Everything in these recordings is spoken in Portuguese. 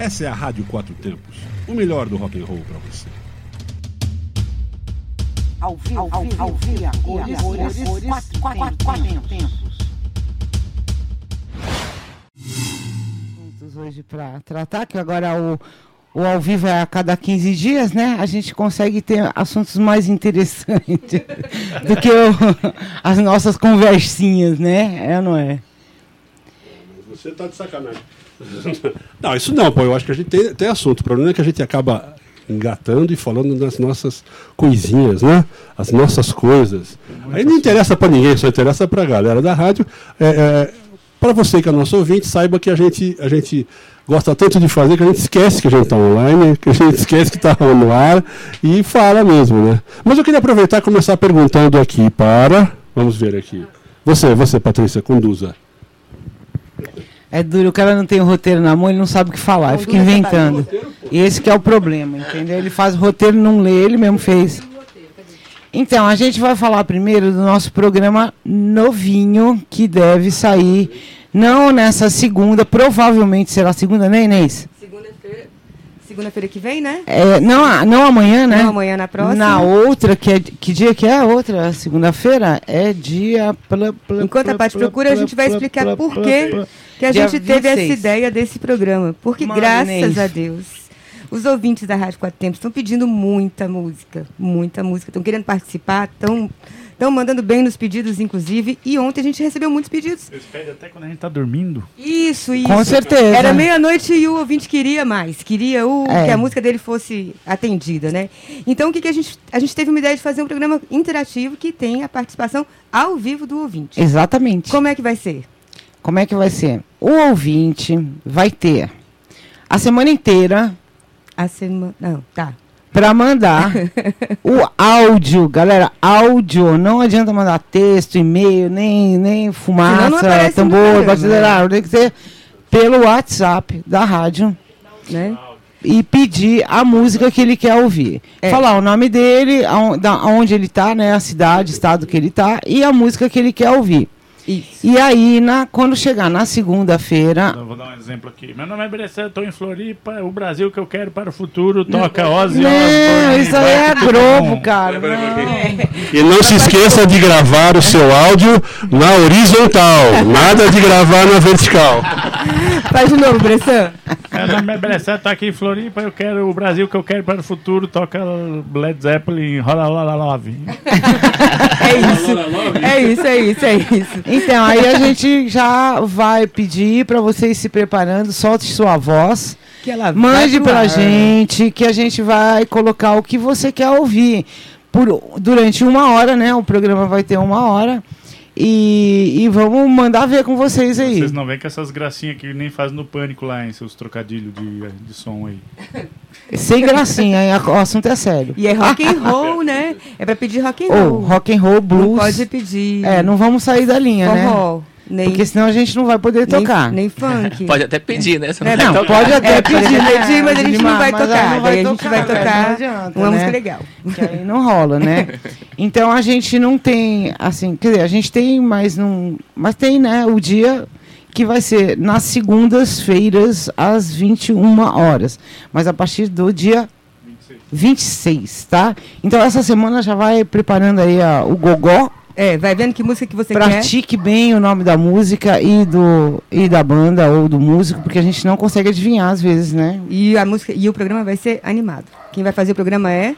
Essa é a Rádio Quatro Tempos, o melhor do rock and roll para você. Ao vivo, ao vivo, ao vivo, quatro, quatro, quatro tempos. Assuntos hoje para tratar, que agora o, o ao vivo é a cada 15 dias, né? A gente consegue ter assuntos mais interessantes do que o- as nossas conversinhas, né? É ou não é? Você tá de sacanagem. Não, isso não, pô. Eu acho que a gente tem, tem assunto. O problema é que a gente acaba engatando e falando das nossas coisinhas, né? As nossas coisas. Aí não interessa pra ninguém, só interessa pra galera da rádio. É, é, para você que é nosso ouvinte, saiba que a gente, a gente gosta tanto de fazer que a gente esquece que a gente está online, que a gente esquece que está no ar e fala mesmo, né? Mas eu queria aproveitar e começar perguntando aqui para. Vamos ver aqui. Você, você, Patrícia, conduza. É duro, o cara não tem o roteiro na mão, ele não sabe o que falar, ele fica inventando. E esse que é o problema, entendeu? Ele faz o roteiro, não lê, ele mesmo fez. Então, a gente vai falar primeiro do nosso programa novinho, que deve sair, não nessa segunda, provavelmente será segunda, né, Inês? Segunda-feira. Que vem, né? É, não, não amanhã, né? Não, amanhã na próxima. Na outra, que é que dia que é a outra? Segunda-feira? É dia. pla- pla- Enquanto a pla- pla- procura, a gente vai explicar por que a gente teve essa 26. ideia desse programa. Porque, Manda, graças a Deus, os ouvintes da Rádio Quatro Tempos estão pedindo muita música. Muita música. Estão querendo participar, estão. Estão mandando bem nos pedidos, inclusive. E ontem a gente recebeu muitos pedidos. Eles pedem até quando a gente tá dormindo. Isso, isso. Com certeza. Era meia-noite e o ouvinte queria mais. Queria o, É. que a música dele fosse atendida, né? Então, o que, que a gente... A gente teve uma ideia de fazer um programa interativo que tem a participação ao vivo do ouvinte. Exatamente. Como é que vai ser? Como é que vai ser? O ouvinte vai ter a semana inteira A semana... Não, tá. Para mandar o áudio, galera, áudio, não adianta mandar texto, e-mail, nem, nem fumaça, tambor, programa, batileiro, tem que ser pelo WhatsApp da rádio Né? e pedir a música que ele quer ouvir. É. Falar o nome dele, aonde ele tá, né, a cidade, estado que ele tá e a música que ele quer ouvir. Isso. E aí, na, quando chegar na segunda-feira, Eu vou dar um exemplo aqui. Meu nome é Bressan, estou em Floripa. O Brasil que eu quero para o futuro toca Ozzy Não, Osbourne, isso aí é Globo, bom. cara. Não. E não se esqueça de gravar o seu áudio na horizontal, nada de gravar na vertical. Faz de novo, Bressan. Meu nome é Bressan, estou aqui em Floripa. Eu quero o Brasil que eu quero para o futuro toca Led Zeppelin, Rola Lola Love. É isso. É isso, é isso, é isso. Então, aí a gente já vai pedir para vocês se preparando, solte sua voz, Que ela mande pra gente, que a gente vai colocar o que você quer ouvir. Por, durante uma hora, né? O programa vai ter uma hora. E, e vamos mandar ver com vocês aí. Vocês não veem com essas gracinhas que nem faz no pânico lá, em seus trocadilhos de, de som aí. Sem gracinha, hein? o assunto é sério. E é rock and roll, né? É pra pedir rock and roll. rock and roll, Não blues. pode pedir É, não vamos sair da linha, né? Nem, Porque senão a gente não vai poder nem, tocar. nem funk. Pode até pedir, né? Você É, vai Não, tocar. pode até É, pedir, pedir, mas a gente não vai tocar. não Daí a gente vai tocar não adianta, uma né? música legal. Que aí não rola, né? Então a gente não tem, assim, quer dizer, a gente tem, mas não. Mas tem, né, o dia que vai ser nas segundas-feiras, às 21 horas. Mas a partir do dia 26, tá? Então essa semana já vai preparando aí a- o gogó. É, vai vendo que música que você quer. Pratique bem o nome da música e, do, e da banda ou do músico, porque a gente não consegue adivinhar às vezes, né? E a música e o programa vai ser animado. Quem vai fazer o programa é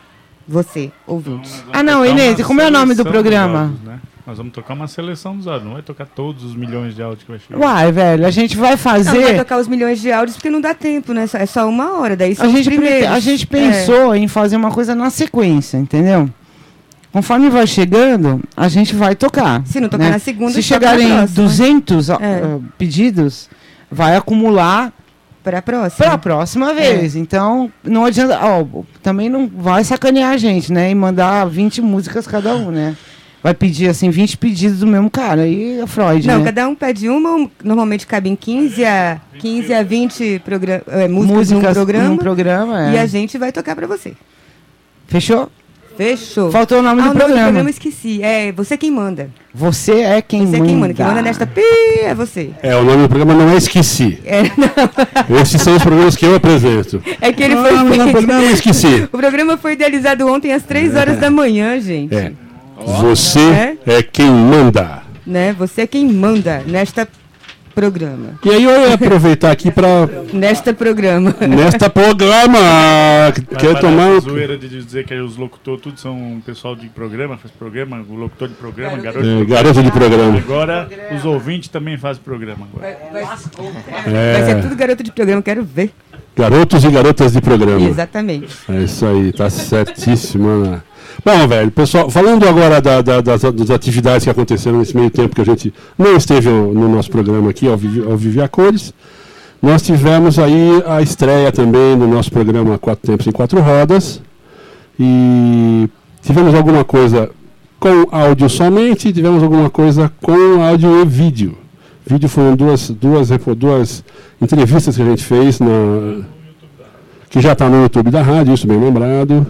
você, ouvinte. Nós vamos Ah, não, Inês, como é o nome do programa? áudios, né? Nós vamos tocar uma seleção dos áudios, não vai tocar todos os milhões de áudios que vai chegar. Uai, velho, a gente vai Não, vai fazer. tocar os milhões de áudios porque não dá tempo, né? É só uma hora, daí são A os gente, primeiros. a gente É. pensou em fazer uma coisa na sequência, entendeu? Conforme vai chegando, a gente vai tocar. Se não tocar né? na segunda, Se na chegarem próxima. 200 ó, É. pedidos, vai acumular Para a próxima. para a próxima vez. Então, não adianta. ó, também não vai sacanear a gente, né? E mandar 20 músicas cada um, né? Vai pedir, assim, 20 pedidos do mesmo cara. Aí é Freud, Não, né? cada um pede uma, um- normalmente cabem 15 a, 15 a 20 progra é, músicas, num programa. num programa, é. E a gente vai tocar pra você. Fechou? Fechou. Faltou o nome ah, do o nome programa. eu esqueci. É Você Quem Manda. Você é quem Você manda. Quem Manda. Quem manda nesta pi é você. É, o nome do programa não é Esqueci. É, não, Esses são os programas que eu apresento. é que ele Ah, foi mas não, feito. não, esqueci. O programa foi idealizado ontem às 3 horas da manhã, gente. É. Você É? é quem manda. Né? Você é quem manda nesta programa. E aí eu ia aproveitar aqui para Nesta programa. nesta programa quer Vai tomar zoeira de dizer que os locutores tudo são um pessoal de programa, faz programa, o locutor de programa, garoto de é, programa. garoto de programa. Agora os ouvintes também fazem programa agora. Vai ser É, tudo garoto de programa, quero ver. garotos e garotas de programa. Exatamente. É isso aí, tá certíssimo, Ana. Bom, velho, pessoal, falando agora da- da- das, das atividades que aconteceram nesse meio tempo que a gente não esteve no nosso programa aqui, ao, Vivi, ao Vivi a Cores, nós tivemos aí a estreia também do nosso programa Quatro Tempos em Quatro Rodas. E tivemos alguma coisa com áudio somente, tivemos alguma coisa com áudio e vídeo. Vídeo foram duas, duas, duas entrevistas que a gente fez na, que já está no YouTube da rádio, isso bem lembrado.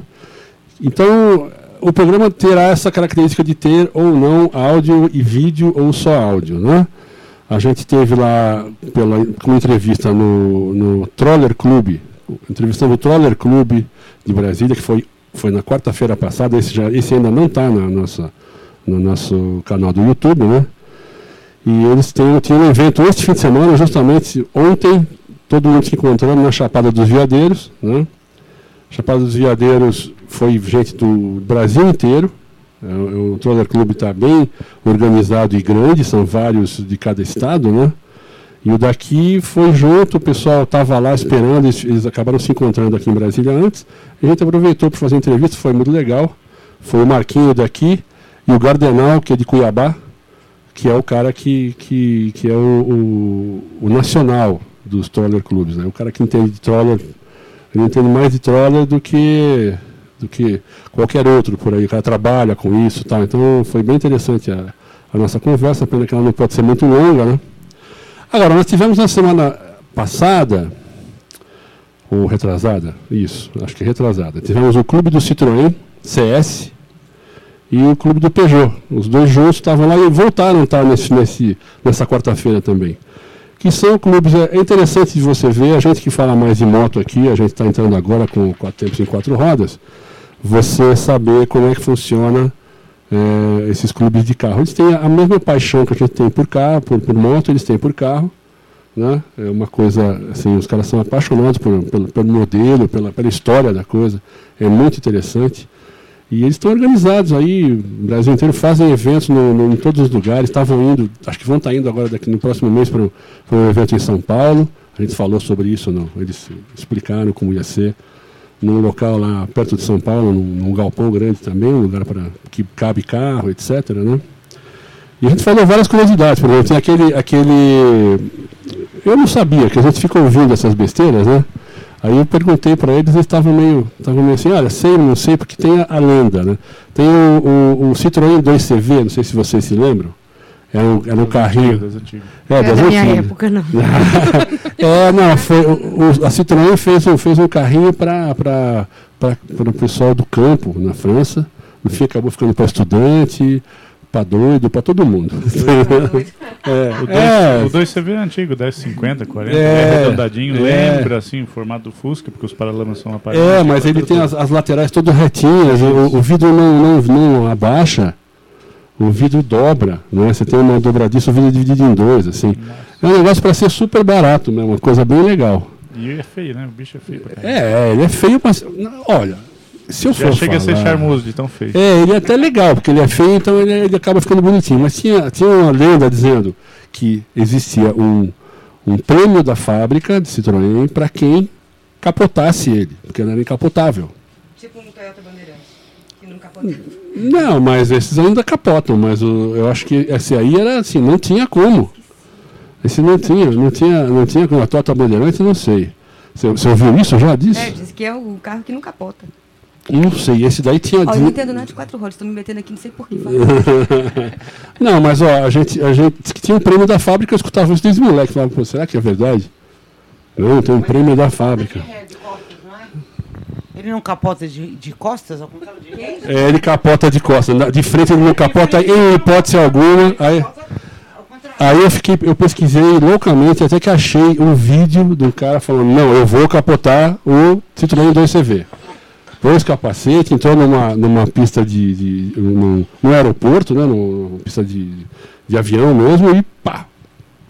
Então, o programa terá essa característica de ter ou não áudio e vídeo ou só áudio, né? A gente teve lá pela, com entrevista no, no Troller Clube, entrevistando o Troller Clube de Brasília, que foi, foi na quarta-feira passada, esse, já, esse ainda não está na nossa, no nosso canal do YouTube, né? E eles têm, tinham um evento este fim de semana, justamente ontem, todo mundo se encontrando na Chapada dos Veadeiros, né? Chapada dos Veadeiros foi gente do Brasil inteiro. É, O, o Troller Clube está bem organizado e grande, são vários de cada estado, né? E o daqui foi junto, o pessoal estava lá esperando, eles, eles acabaram se encontrando aqui em Brasília antes. A gente aproveitou para fazer entrevista, foi muito legal. Foi o Marquinho daqui e o Gardenal, que é de Cuiabá, que é o cara que, que, que é o, o, o nacional dos Troller Clubes, né? O cara que entende de Troller ele entende mais de troller do que do que qualquer outro por aí. O cara trabalha com isso tal. Então foi bem interessante a, a nossa conversa, pena que ela não pode ser muito longa, né? Agora, nós tivemos na semana passada, ou retrasada, isso, acho que retrasada, tivemos o Clube do Citroën, CS, e o Clube do Peugeot. Os dois juntos estavam lá e voltaram estar nesse, nesse, nessa quarta-feira também que são clubes, é interessante de você ver, a gente que fala mais de moto aqui, a gente está entrando agora com quatro tempos em quatro rodas, você saber como é que funciona é, esses clubes de carro. Eles têm a mesma paixão que a gente tem por carro, por, por moto, eles têm por carro. Né? É uma coisa, assim, os caras são apaixonados por, pelo, pelo modelo, pela, pela história da coisa. É muito interessante. E eles estão organizados aí, o Brasil inteiro, fazem eventos no, no- em todos os lugares, estavam indo, acho que vão estar indo agora daqui no próximo mês para um evento em São Paulo. A gente falou sobre isso, não? eles explicaram como ia ser. Num local lá perto de São Paulo, num, num galpão grande também, um lugar para que cabe carro, etc. Né? E a gente falou várias curiosidades, por exemplo, tem aquele, aquele. Eu não sabia, que a gente fica ouvindo essas besteiras, né? Aí eu perguntei para eles, eles estavam meio, estavam meio assim, olha, sei, não sei, porque tem a, a lenda, né? Tem o, o, o Citroën 2CV, não sei se vocês se lembram. Era um, era um carrinho. Das antigas. É, É das da minha antigas. época, não. é, não, foi, o, a Citroën fez, um- fez um carrinho para o pessoal do campo, na França. No fim acabou ficando para estudante, para doido, para todo mundo. é, O 2 é, o 2CV é antigo, 10, 50, 40, É, é, arredondadinho, é. lembra assim, o formato do Fusca, porque os paralamas são aparelhos. é, mas ele tem as, as laterais todas retinhas, o, o vidro não, não, não abaixa, o vidro dobra, né? Você tem uma dobradiça, o vidro é dividido em dois, assim. É um negócio para ser super barato mesmo, uma coisa bem legal. E é feio, né? O bicho é feio caramba. É, ele é feio, mas. não, Olha, se eu Já for. chega a ser falar- charmoso de tão feio. É, ele é até legal, porque ele é feio, então ele, ele acaba ficando bonitinho. Mas tinha, tinha uma lenda dizendo que existia um, um prêmio da fábrica de Citroën para quem capotasse ele, porque ele era incapotável. Tipo um Toyota Bandeirante, que nunca pode. Não, mas esses ainda capotam, mas o- eu acho que esse aí era assim, não tinha como. Esse não tinha, não tinha, não tinha como. A Toyota Bandeirante, não sei. Você, você ouviu isso já disso? É, diz que é o carro que nunca capota. Não sei, esse daí tinha. Ó, eu não entendo nada de quatro rodas, tô me metendo aqui, não sei por que. fala. Não, mas ó, a gente, a gente disse que tinha um prêmio da fábrica, eu escutava isso desde moleque. Falava, será que é verdade? Não, tem um prêmio da fábrica. Ele não capota de, de costas? Ao contrário de É, ele capota de costas. De frente ele não capota em hipótese alguma. Aí, aí eu fiquei, eu pesquisei loucamente até que achei um vídeo de um cara falando, não, eu vou capotar o Citroën 2CV. Pôs capacete, entrou numa, numa pista de. de num, num aeroporto, né? Numa pista de, de avião mesmo, e pá!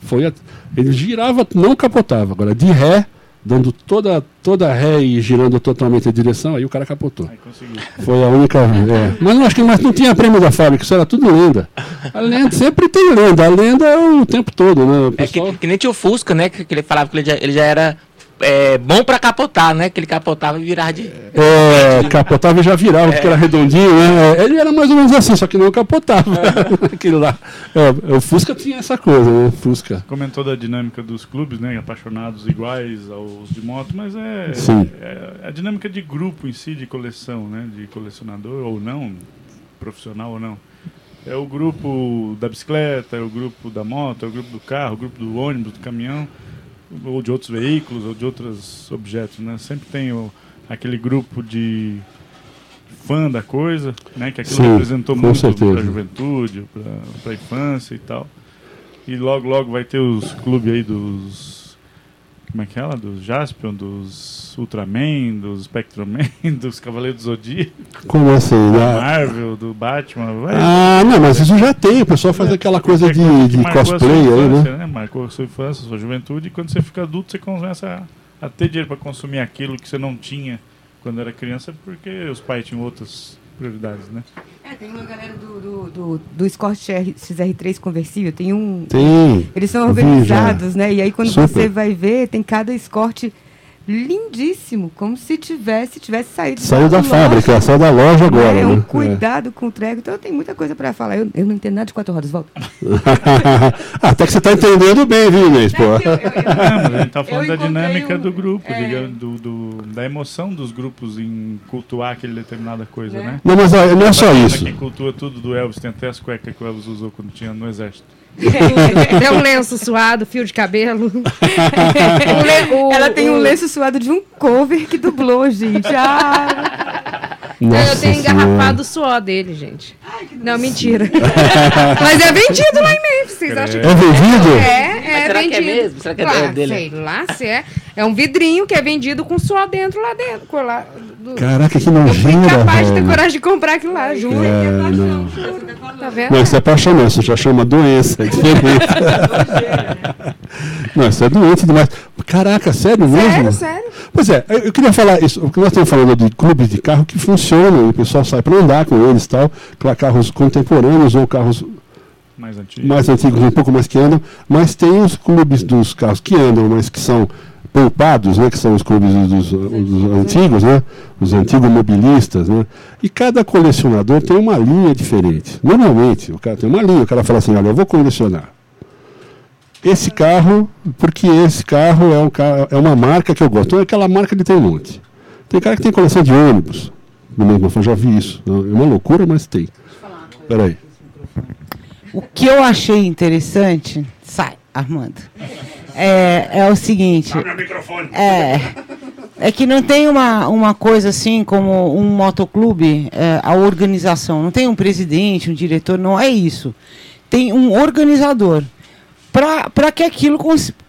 Foi a- ele girava, não capotava. Agora, de ré, dando toda, toda ré e girando totalmente a direção, aí o cara capotou. Aí conseguiu. Foi a única. é. Mas não acho que mas não tinha prêmio da fábrica, isso era tudo lenda. A lenda sempre tem lenda, a lenda é o tempo todo, né? O É que, pessoal- que nem tinha o Fusca, né? Que, que ele falava que ele já, ele já era é, bom pra capotar, né? Que ele capotava e virava de. É, capotava e já virava, porque era redondinho, né? É, Ele era mais ou menos assim, só que não capotava. Aquilo lá. É, o Fusca tinha essa coisa, né? Fusca. Comentou da dinâmica dos clubes, né? Apaixonados iguais aos de moto, mas é, Sim. é a dinâmica de grupo em si, de coleção, né? De colecionador ou não, profissional ou não. É o grupo da bicicleta, é o grupo da moto, é o grupo do carro, o grupo do ônibus, do caminhão, ou de outros veículos, ou de outros objetos, né? Sempre tem o, aquele grupo de fã da coisa, né? Que aquilo Sim, representou muito para a juventude, para a infância e tal. E logo, logo vai ter os clubes aí dos. Como é que é ela? Dos Jaspion, dos Ultraman, dos Spectroman, dos Cavaleiros do Zodíaco, Como assim? da né? Marvel, do Batman. Vai, Ah, não, mas isso já tem. O pessoal faz aquela coisa de, que de sua cosplay aí, infância, né? Marcou a sua infância, a sua juventude, e quando você fica adulto, você começa a, a ter dinheiro para consumir aquilo que você não tinha quando era criança, porque os pais tinham outras prioridades, né? É, tem uma galera do, do, do, do Escort XR, XR3 conversível, tem um. Tem. Eles são organizados, né? E aí quando Super. você vai ver, tem cada Escort lindíssimo, como se tivesse, tivesse saído Saiu da loja, fábrica, saiu da loja agora, É um né? cuidado com o trego. Então tem muita coisa para falar. Eu, eu não entendo nada de quatro rodas, volta. Até que você está entendendo bem, viu, Inês? Pô. Não, mas a gente tá falando da dinâmica um- do grupo, é. digamos, do, do- da emoção dos grupos em cultuar aquele determinada coisa, Né? né? Não, mas não é só isso. Quem cultua tudo do Elvis, tem até as cuecas que o Elvis usou quando tinha no exército. Tem um lenço suado, fio de cabelo. O le- o- Ela tem um o- lenço suado de um cover que dublou, gente. Ah, Não, eu tenho Senhora. engarrafado o suor dele, gente. Não, mentira. Mas é vendido lá em Memphis, vocês acham que É vendido? é? É será que é vendido. mesmo? Será que é Claro, dele? Sei lá se é. É um vidrinho que é vendido com suor dentro lá dentro. com lá- do- Caraca, que Eu fui nojeira, incapaz de ter velho. coragem de comprar aquilo lá, juro. É, não. Tá vendo? Não, isso é paixão, não. Isso já chama doença. É diferente. não, isso é doente demais. Caraca, sério mesmo? Sério, sério. Pois é, eu queria falar isso, porque nós estamos falando de clubes de carro que funcionam, e o pessoal sai para andar com eles e tal, claro, carros contemporâneos ou carros Mais antigo. mais antigos, um pouco mais que andam, mas tem os clubes dos carros que andam, mas que são poupados, né, que são os clubes dos, dos antigos, né, os antigos mobilistas, né, e cada colecionador tem uma linha diferente. Normalmente, o cara tem uma linha, o cara fala assim, olha, eu vou colecionar esse carro, porque esse carro é, um carro, é uma marca que eu gosto. Então, aquela marca ele tem um monte. Tem cara que tem coleção de ônibus. No mesmo, eu já vi isso. É uma loucura, mas tem. Peraí. O que eu achei interessante, sai, Armando, é, é o seguinte. É, é que não tem uma, uma coisa assim como um motoclube, é, a organização. Não tem um presidente, um diretor, não é isso. Tem um organizador. Para que aquilo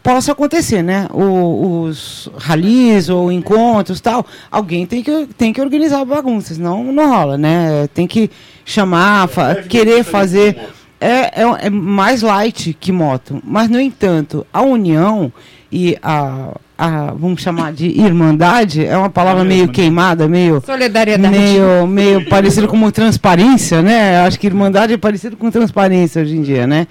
possa acontecer, né? O- os ralis ou encontros tal, alguém tem que, tem que organizar a bagunça, senão não rola, né? Tem que chamar, fa- querer fazer. É, é, é mais light que moto. Mas, no entanto, a união e a, a vamos chamar de irmandade, é uma palavra meio queimada, meio Solidariedade. meio, meio parecido com transparência, né? Acho que irmandade é parecido com transparência hoje em dia, né?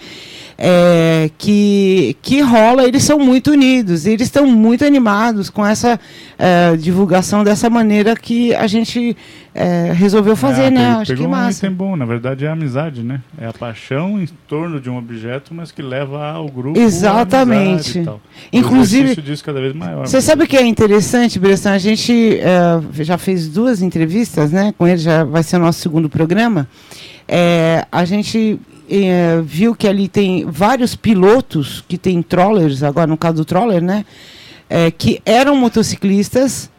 É, que, que rola, eles são muito unidos, eles estão muito animados com essa é, divulgação dessa maneira que a gente é, resolveu fazer, Ah, né? pegou- Acho que um massa. item bom, na verdade é a amizade, né? É a paixão em torno de um objeto, mas que leva ao grupo. Exatamente. amizade e tal. Inclusive- o disso cada vez maior. Você sabe o que é interessante, Bressan? A gente eh, já fez duas entrevistas, né? Com ele já vai ser o nosso segundo programa. Eh, a gente eh, viu que ali tem vários pilotos que tem trollers, agora no caso do troller, né? eh, que eram motociclistas,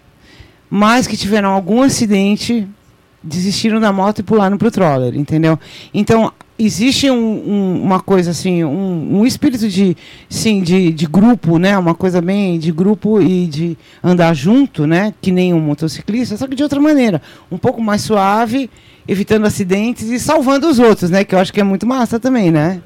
mas que tiveram algum acidente, desistiram da moto e pularam pro troller, entendeu? Então, existe um- um- uma coisa assim, um, um espírito de, sim, de, de grupo, né? Uma coisa bem de grupo e de andar junto, né? Que nem um motociclista, só que de outra maneira, um pouco mais suave, evitando acidentes e salvando os outros, né? Que eu acho que é muito massa também, né?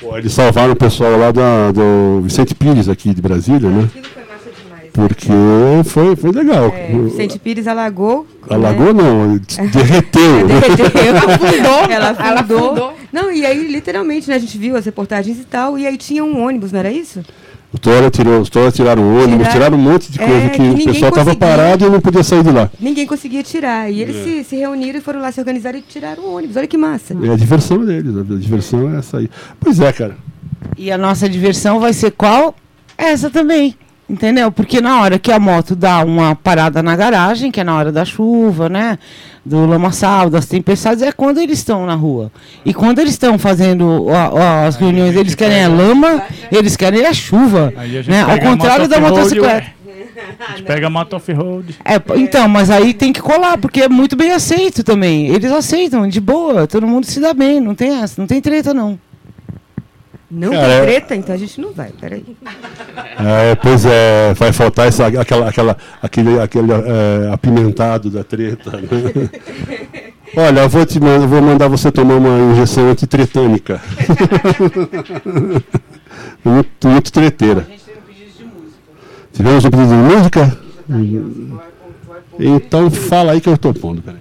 Pô, eles salvaram o pessoal lá da, do Vicente Pires aqui de Brasília, né? Aquilo foi massa demais. Porque foi, foi legal. É, Vicente Pires alagou. Alagou não, derreteu. Derreteu. Afundou. Ela Ela afundou. afundou. Não, e aí, literalmente, né, a gente viu as reportagens e tal, e aí tinha um ônibus, não era isso? O Tora tirou, os Tora tiraram o ônibus, Tiraram- tiraram um monte de É, coisa que que o pessoal estava parado e não podia sair de lá. Ninguém conseguia tirar. E eles se, se reuniram e foram lá se organizar e tiraram o ônibus. Olha que massa. É a diversão deles, a diversão é essa aí. Pois é, cara. E a nossa diversão vai ser qual? Essa também. Entendeu? Porque na hora que a moto dá uma parada na garagem, que é na hora da chuva, né? Do lamaçal, das tempestades, é quando eles estão na rua. E quando eles estão fazendo as reuniões, eles querem a lama, eles querem a chuva. Né? Ao contrário da motocicleta. A gente pega a moto off-road. É, então, mas aí tem que colar, porque é muito bem aceito também. Eles aceitam, de boa, todo mundo se dá bem, não tem essa, não tem treta não. Não Cara, tem é- treta, então a gente não vai. Peraí. É, pois é, vai faltar essa, aquela, aquela, aquele, aquele é, apimentado da treta. Né? Olha, eu vou, te, man- eu vou mandar você tomar uma injeção antitretânica. muito, muito treteira. Tivemos um pedido de música? Então fala aí que eu tô pondo, peraí.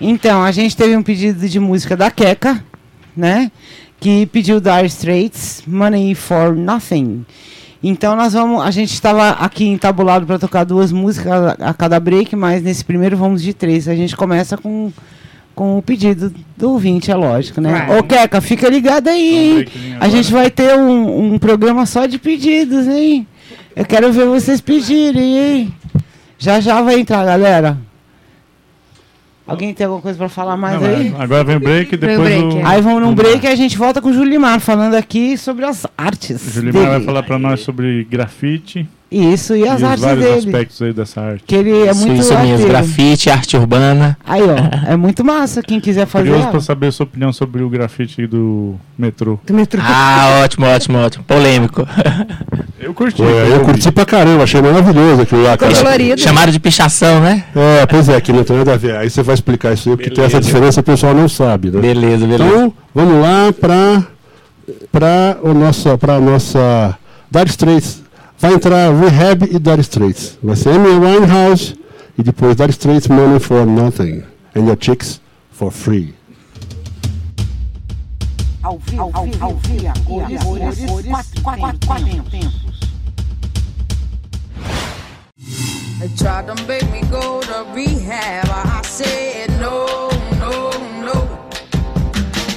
Então, a gente teve um pedido de música da Keka, né? Que pediu Dire Straits, Money for Nothing. Então nós vamos, a gente estava aqui entabulado para tocar duas músicas a, a cada break, mas nesse primeiro vamos de três. A gente começa com, com o pedido do ouvinte, é lógico, né? Vai. Ô Keka, fica ligado aí, Um hein? A gente vai ter um, um programa só de pedidos, hein? Eu quero ver vocês pedirem, hein? Já já vai entrar, galera. Alguém tem alguma coisa para falar mais Não, aí? agora vem o break, o depois break, o... é. Aí vamos num break e a gente volta com o Julimar falando aqui sobre as artes. O Julimar vai dele. falar pra nós sobre grafite Isso, e as e artes vários dele. aspectos aí dessa arte. Que ele é isso, muito isso mesmo, arteiro. grafite, arte urbana. Aí, ó, é muito massa. Quem quiser fazer. Curioso ó. pra saber a sua opinião sobre o grafite do metrô. Do metrô. Ah, ótimo, ótimo, ótimo. Polêmico. Eu curti. Eu curti pra caramba, achei maravilhoso aquilo lá, cara. Colorido. Chamaram de pichação, né? É, pois é, que não tem nada a ver. Aí você vai explicar isso aí, porque tem essa Beleza. diferença o pessoal não sabe, né? Beleza, beleza. Então, vamos lá para para o nossa para nossa Dire Straits. Vai entrar Rehab e Dire Straits. Vai ser Amy Winehouse e depois Dire Straits Money for Nothing and Your Chicks for Free. Ao vivo, ao vivo, ao vivo, quatro, tempos. They tried to make me go to rehab. I said no, no, no.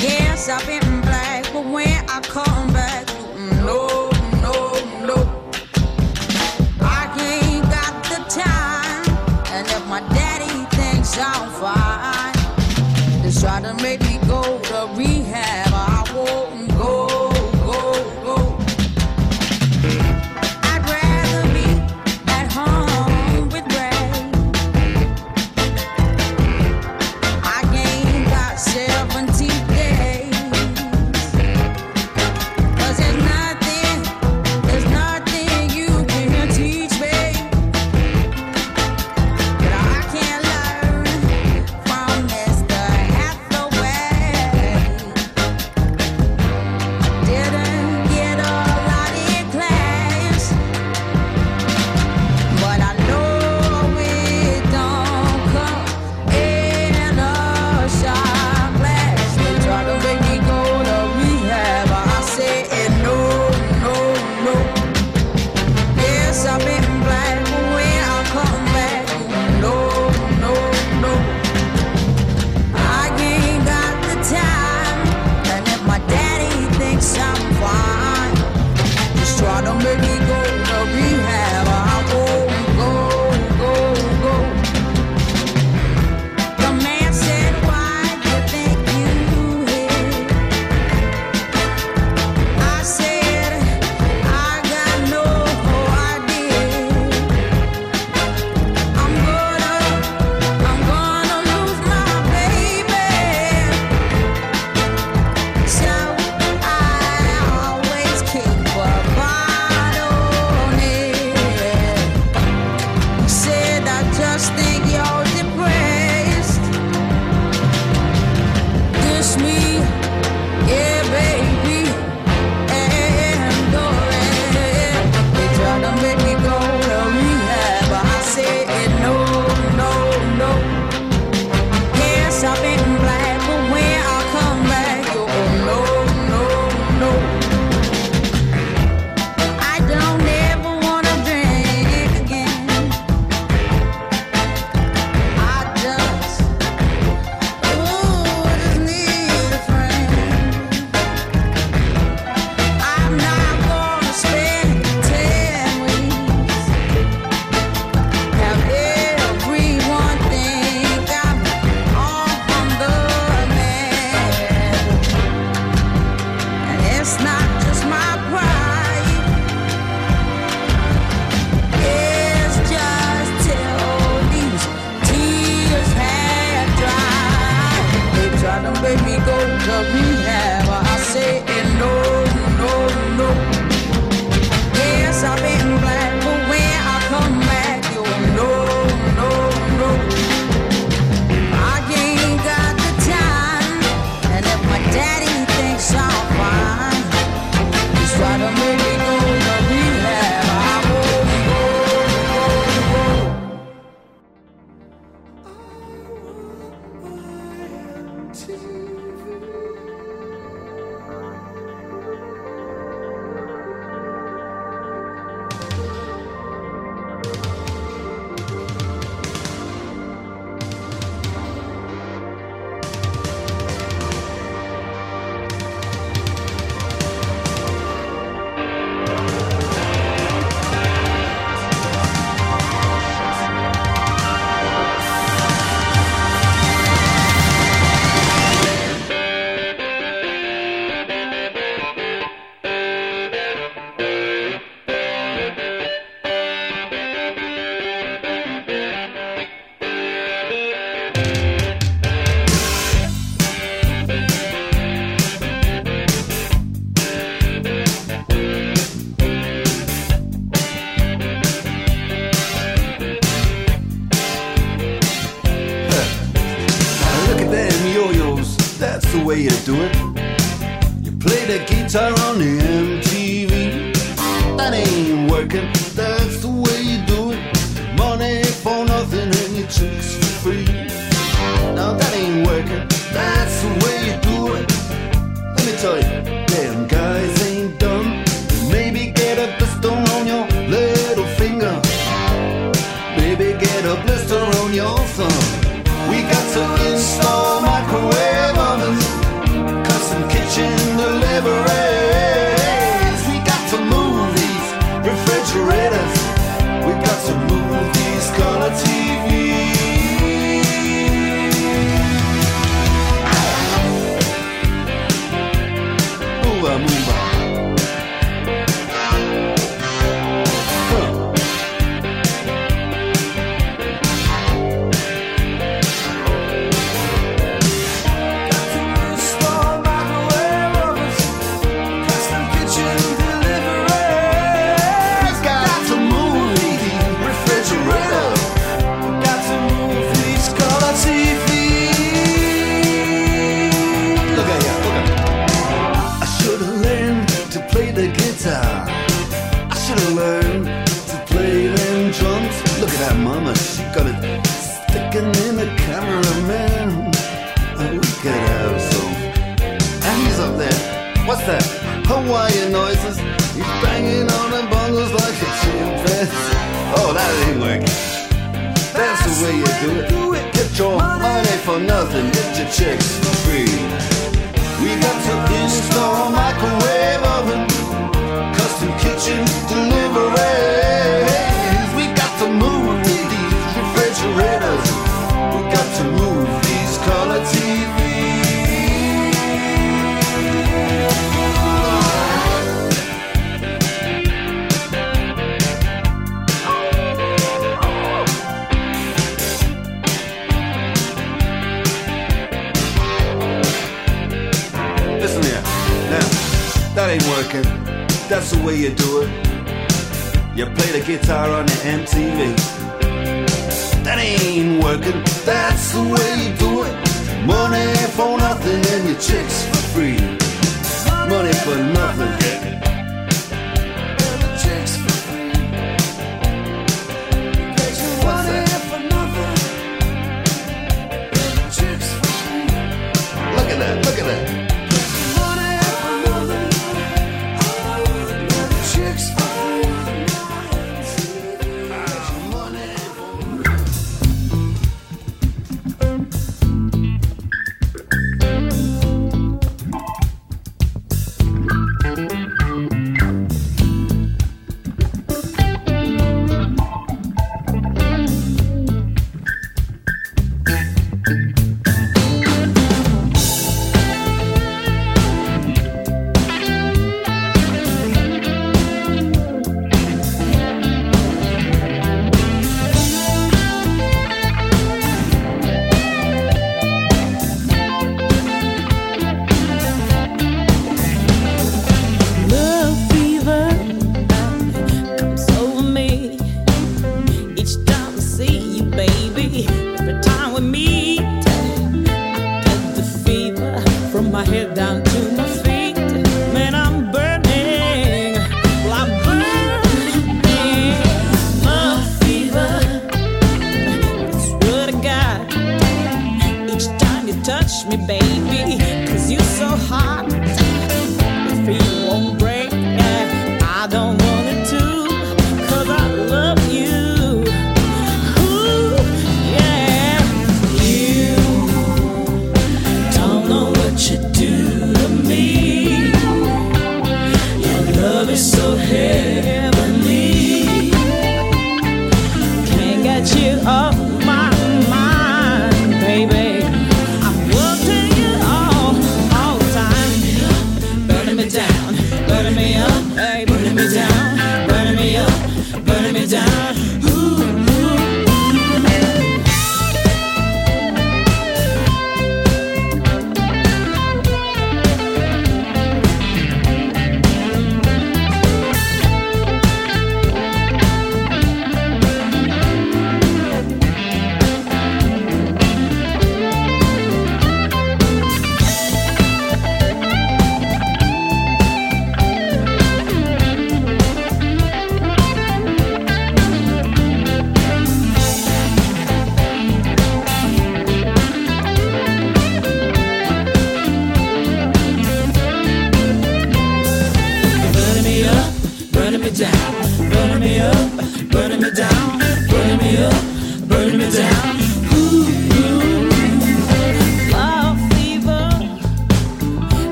Yes, I've been black, but when I come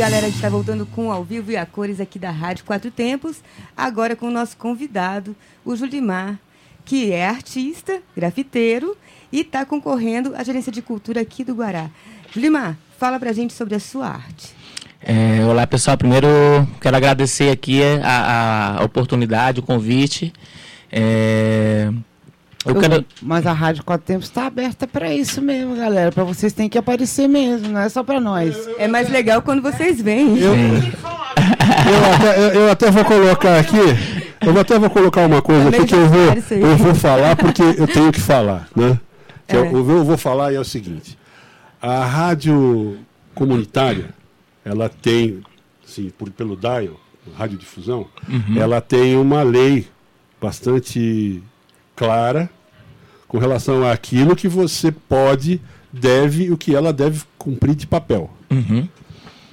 galera, a gente está voltando com ao vivo e a cores aqui da Rádio Quatro Tempos. Agora com o nosso convidado, o Julimar, que é artista, grafiteiro e está concorrendo à gerência de cultura aqui do Guará. Julimar, fala pra gente sobre a sua arte. É, olá pessoal, primeiro quero agradecer aqui a, a oportunidade, o convite. É, eu Eu- quero. Mas a Rádio Quatro Tempos está aberta para isso mesmo, galera. Para vocês tem que aparecer mesmo, não é só para nós. É mais legal quando vocês vêm. Eu, eu, até, eu, eu até vou colocar aqui. Eu até vou colocar uma coisa aqui que eu vou, eu vou falar porque eu tenho que falar, né? Que eu, É. eu vou falar e é o seguinte: a rádio comunitária, ela tem, sim, por, pelo dial, radiodifusão, ela tem uma lei bastante clara com relação àquilo que você pode, deve e o que ela deve cumprir de papel. Uhum.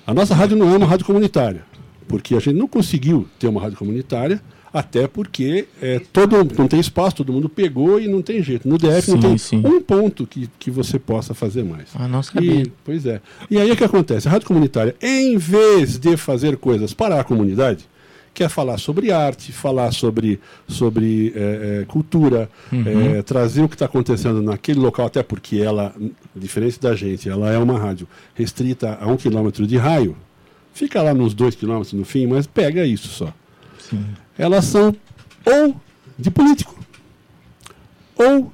A nossa rádio não é uma rádio comunitária, porque a gente não conseguiu ter uma rádio comunitária, até porque é, todo, não tem espaço, todo mundo pegou e não tem jeito. No DF não Sim, tem sim. um ponto que, que você possa fazer mais. Ah, não sabia. E, pois é. E aí o que acontece? A rádio comunitária, em vez de fazer coisas para a comunidade, quer falar sobre arte, falar sobre, sobre eh, eh, cultura, eh, trazer o que está acontecendo naquele local, até porque ela, diferente da gente, ela é uma rádio restrita a um quilômetro de raio, fica lá nos dois quilômetros no fim, mas pega isso só. Elas são ou de político ou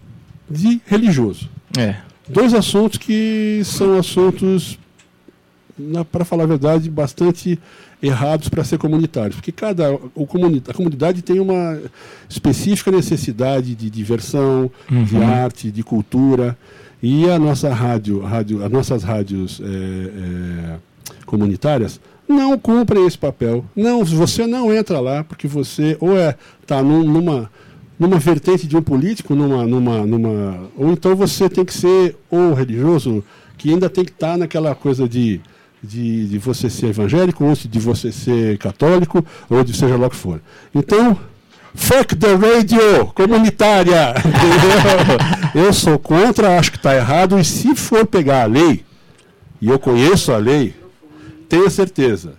de religioso. É. Dois assuntos que são assuntos, para falar a verdade, bastante errados para ser comunitários. Porque cada, o comuni a comunidade tem uma específica necessidade de diversão, de arte, de cultura. E a nossa rádio, rádio as nossas rádios é, é, comunitárias não cumprem esse papel. Não, você não entra lá porque você ou é tá num- numa numa vertente de um político, numa, numa, numa, ou então você tem que ser ou religioso, que ainda tem que estar naquela coisa de, de, de você ser evangélico, ou de você ser católico, ou de seja lá o que for. Então, fuck the radio comunitária! Eu sou contra, acho que está errado, e se for pegar a lei, e eu conheço a lei, tenha certeza,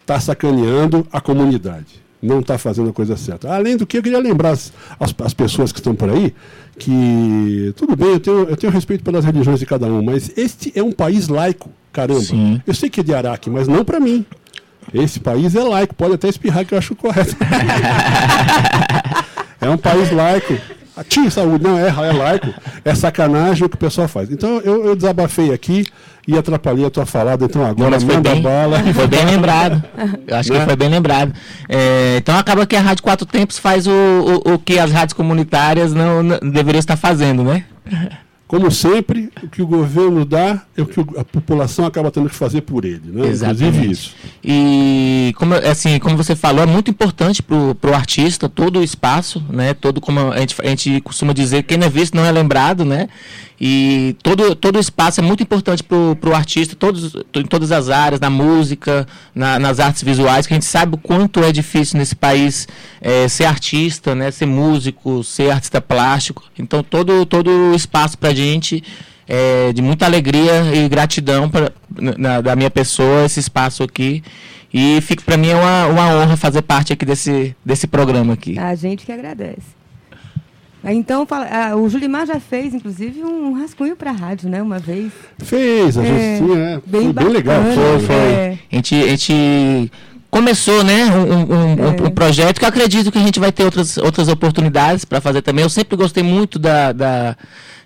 está sacaneando a comunidade. Não está fazendo a coisa certa. Além do que, eu queria lembrar as, as, as pessoas que estão por aí que, tudo bem, eu tenho, eu tenho respeito pelas religiões de cada um, mas este é um país laico, caramba. Sim. Eu sei que é de Araque, mas não para mim. Esse país é laico, pode até espirrar que eu acho correto. é um país laico. Tinha saúde, não, é, é laico, é sacanagem o que o pessoal faz. Então eu, eu desabafei aqui e atrapalhei a tua falada, então agora foi manda bem, bala. foi bem lembrado. Eu acho Né? que foi bem lembrado. É, então acaba que a Rádio Quatro Tempos faz o, o, o que as rádios comunitárias não, não deveriam estar fazendo, né? Como sempre, o que o governo dá é o que o- a população acaba tendo que fazer por ele, né? Inclusive Exatamente. isso. E como assim, como você falou, é muito importante pro, pro artista todo o espaço, né? Todo como a gente, a gente costuma dizer, quem não é visto não é lembrado, né? E todo, todo o espaço é muito importante pro, pro artista, todos, to- em todas as áreas, na música, na- nas artes visuais, que a gente sabe o quanto é difícil nesse país eh, ser artista, né? Ser músico, ser artista plástico. Então todo, todo o espaço pra gente é, de muita alegria e gratidão pra, na- da minha pessoa, esse espaço aqui. E fica para mim é uma, uma honra fazer parte aqui desse, desse programa aqui. A gente que agradece. Então, fala- ah, o Julimar já fez, inclusive, um rascunho para a rádio, né? Uma vez. Fez, a É, gente tinha, bem foi bem legal. Foi, foi. é. A gente, a gente começou, né, um, um- É. um projeto que eu acredito que a gente vai ter outras, outras oportunidades para fazer também. Eu sempre gostei muito da, da-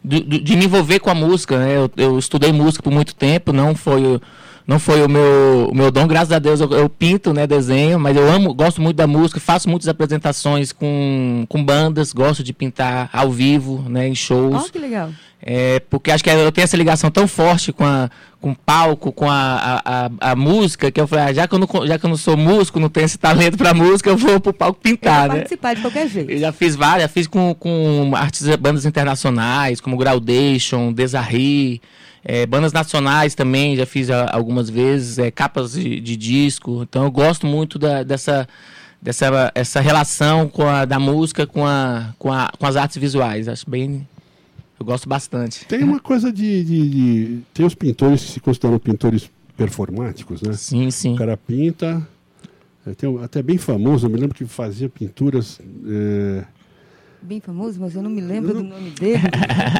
do- de me envolver com a música, né? Eu, eu estudei música por muito tempo, não foi não foi o meu, o meu dom, graças a Deus eu, eu pinto, né, desenho, mas eu amo, gosto muito da música, faço muitas apresentações com, com bandas, gosto de pintar ao vivo, né, em shows. Ó, que legal. É, porque acho que eu tenho essa ligação tão forte com, a, com o palco, com a, a, a, a música, que eu falei, ah, já, que eu não, já que eu não sou músico, não tenho esse talento pra música, eu vou pro palco pintar, pra né? participar de qualquer jeito. Eu já fiz várias, fiz com, com artistas, bandas internacionais, como Graudation, Desarri, é, bandas nacionais também, já fiz a- algumas vezes, é, capas de, de disco. Então eu gosto muito da- dessa, dessa essa relação com a, da música com, a, com, a, com as artes visuais. Acho bem. Eu gosto bastante. Tem uma coisa de, de- de- Tem os pintores que se consideram pintores performáticos, né? Sim, sim. O cara pinta. é, tem um, até bem famoso, eu me lembro que fazia pinturas. é, Bem famoso, mas eu não me lembro do nome dele.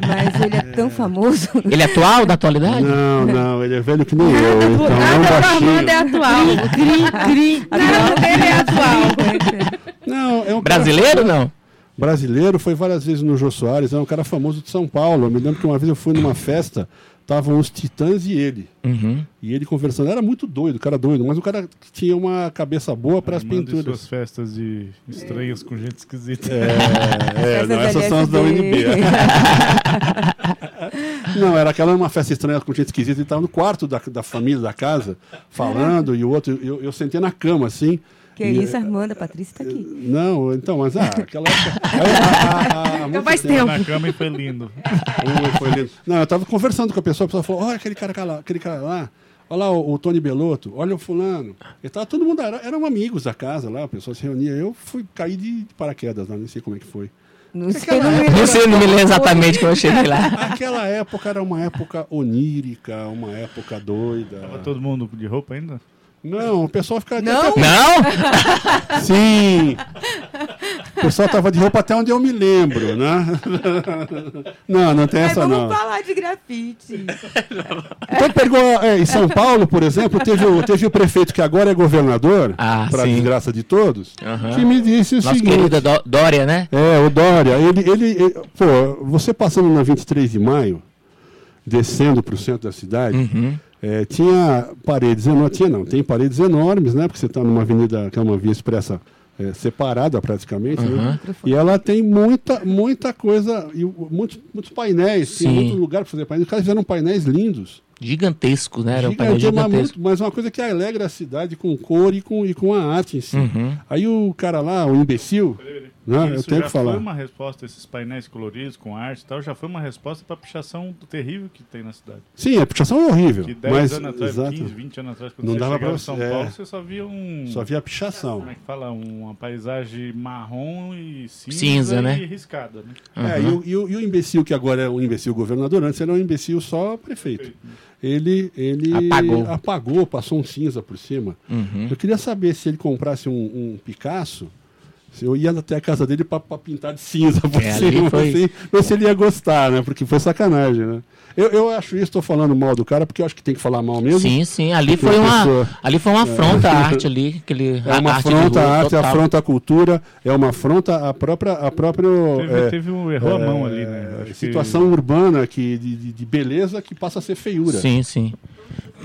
mas ele é tão famoso. Ele é atual, da atualidade? Não, não, ele é velho que nem eu. Então é Nada do Armando é atual. Cri, cri. Nada dele é atual. Não, é um cara Brasileiro não? brasileiro, foi várias vezes no Jô Soares, é um cara famoso de São Paulo. Eu me lembro que uma vez eu fui numa festa, estavam os Titãs e ele. Uhum. E ele conversando, era muito doido, o cara doido, mas o cara tinha uma cabeça boa para as pinturas. suas festas de estranhas com gente esquisita. É, Essas não, essas são as da. UNB. Não, era aquela uma festa estranha com gente esquisita. Ele estava no quarto da, da família, da casa, falando, e o outro, eu, eu sentei na cama, assim. Que e- isso, a Patrícia está aqui. Não, então, mas ah, aquela época. a- a- a- há muito faz tempo. Na cama e foi lindo. Ui, foi lindo. Não, eu tava conversando com a pessoa, a pessoa falou: olha aquele cara lá, aquele cara lá. Olha lá o, o Tony Belotto, olha o fulano. E tava todo mundo, era, eram amigos da casa lá, a pessoa se reunia. Eu fui cair de paraquedas lá, nem sei como é que foi. Não sei, não me Não sei, não me lembro exatamente como eu cheguei lá. Aquela época era uma época onírica, uma época doida. Tava todo mundo de roupa ainda? Não, o pessoal ficava. Não? Não? Sim! O pessoal tava de roupa até onde eu me lembro, né? Não, não tem Mas essa vamos não. falar de grafite. Então pegou. é, em São Paulo, por exemplo, teve o, teve o prefeito que agora é governador, Ah, para desgraça de todos, Aham. que me disse o Nosso seguinte. querido Dó- Dória, né? É, o Dória, ele, ele, ele- Pô, você passando na 23 de maio, descendo para o centro da cidade, Uhum. É, tinha paredes enormes. Tinha não, tem paredes enormes, né? Porque você está numa avenida, que é uma via expressa é, separada praticamente, né? E ela tem muita, muita coisa, e muitos, muitos painéis, tem Sim. muito lugar para fazer painéis. Os caras fizeram painéis lindos. Gigantesco, né? Era um painel mas, gigantesco. muito- mas uma coisa que alegra a cidade com cor e com, e com a arte em si. Uhum. Aí o cara lá, o imbecil, né? eu Isso tenho já que falar. foi uma resposta, esses painéis coloridos com arte e tal, já foi uma resposta para a pichação terrível que tem na cidade. Sim, a pichação é horrível. Que 10 mas, anos atrás, exato, 15, 20 anos atrás, quando Não você dava chegava pra em São você- é. Paulo, você só via um... só via a pichação. Como é que fala? Uma paisagem marrom e cinza, Cinza, né? e riscada, né? É, e, o, e o- e o imbecil, que agora é um imbecil governador, antes era um imbecil só prefeito. Ele, ele Apagou. apagou, passou um cinza por cima. Uhum. Eu queria saber se ele comprasse um, um Picasso, Eu ia até a casa dele para pintar de cinza por É, cima, foi- assim, ver se ele ia gostar, né? Porque foi sacanagem, né? Eu, eu acho isso, estou falando mal do cara, porque eu acho que tem que falar mal mesmo. Sim, sim, ali foi uma, pessoa- ali foi uma afronta à arte ali, aquele É uma afronta à arte, total. afronta à cultura, é uma afronta à própria. À própria Teve, é, teve um errou a mão é, ali, né? Acho que- situação urbana que, de- de beleza que passa a ser feiura. Sim, sim.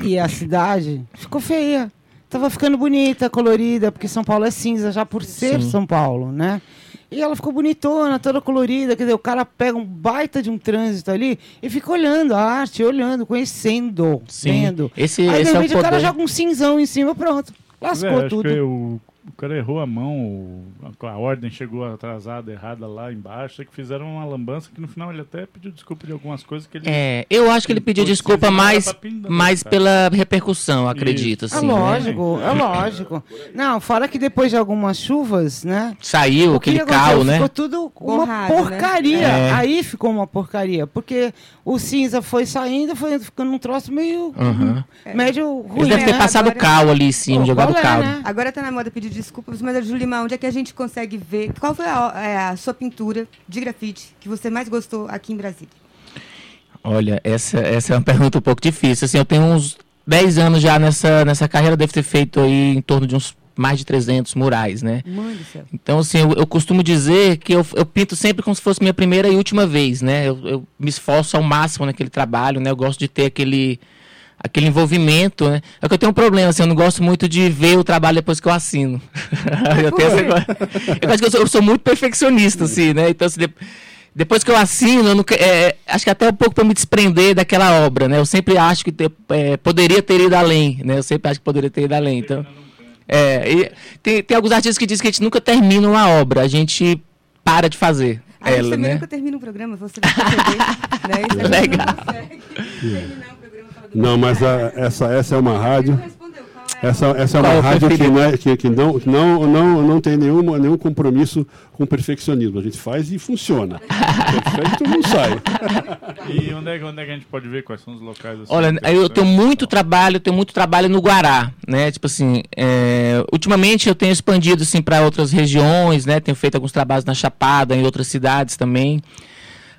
E a cidade ficou feia. Tava ficando bonita, colorida, porque São Paulo é cinza já por ser Sim. São Paulo, né? E ela ficou bonitona, toda colorida. Quer dizer, o cara pega um baita de um trânsito ali e fica olhando a arte, olhando, conhecendo, Sim. vendo. Esse, Aí, de esse é o repente, o cara joga um cinzão em cima, pronto. É, Lascou acho tudo. que o, o cara errou a mão, o- a, ordem chegou atrasada, errada lá embaixo, é que fizeram uma lambança que no final ele até pediu desculpa de algumas coisas que ele. É, eu acho que ele pediu desculpa mais, mais pela repercussão, acredito, É assim. né? lógico, é lógico. Não, fora que depois de algumas chuvas, né? Saiu O que aquele cal, né? Ficou tudo uma Borrado, né? porcaria. É. Aí ficou uma porcaria. Porque o cinza foi saindo, foi ficando um troço meio Uhum. médio ruim. Ele deve ter né? passado agora- cal ali em cima, jogado qual é, cal. né? Agora tá na moda pedir desculpas, mas Julimar, onde é que a gente consegue ver? Qual foi a, é, a sua pintura de grafite que você mais gostou aqui em Brasília? Olha, essa, essa é uma pergunta um pouco difícil. Assim, eu tenho uns 10 anos já nessa, nessa carreira, devo ter feito aí em torno de uns mais de 300 murais, né? Mãe do céu. Então, assim, eu, eu costumo dizer que eu, eu pinto sempre como se fosse minha primeira e última vez, né? Eu, eu me esforço ao máximo naquele trabalho, né? Eu gosto de ter aquele, aquele envolvimento, né? É que eu tenho um problema, assim, eu não gosto muito de ver o trabalho depois que eu assino. eu, tenho essa eu acho que eu sou, eu sou muito perfeccionista, assim, né? Então, assim, de- depois que eu assino, eu não que- é, acho que até um pouco para me desprender daquela obra, né? Eu sempre acho que ter- é, poderia ter ido além, né? Eu sempre acho que poderia ter ido além, então... É, e tem, tem alguns artistas que dizem que a gente nunca termina uma obra, a gente para de fazer A gente ela, também né? nunca termina um programa, você vai perceber. né? Isso gente Legal. não consegue terminar Não, mas a- essa, essa é uma rádio. É. Essa, essa é uma rádio que, preferido? não, é- que, que não, não, não, não tem nenhuma, nenhum compromisso com o perfeccionismo. A gente faz e funciona. Perfeito não sai. E onde é, que- onde é que a gente pode ver quais são os locais assim? Olha, eu tenho muito trabalho, eu tenho muito trabalho no Guará, né? Tipo assim, é, ultimamente eu tenho expandido assim para outras regiões, né? Tenho feito alguns trabalhos na Chapada, em outras cidades também.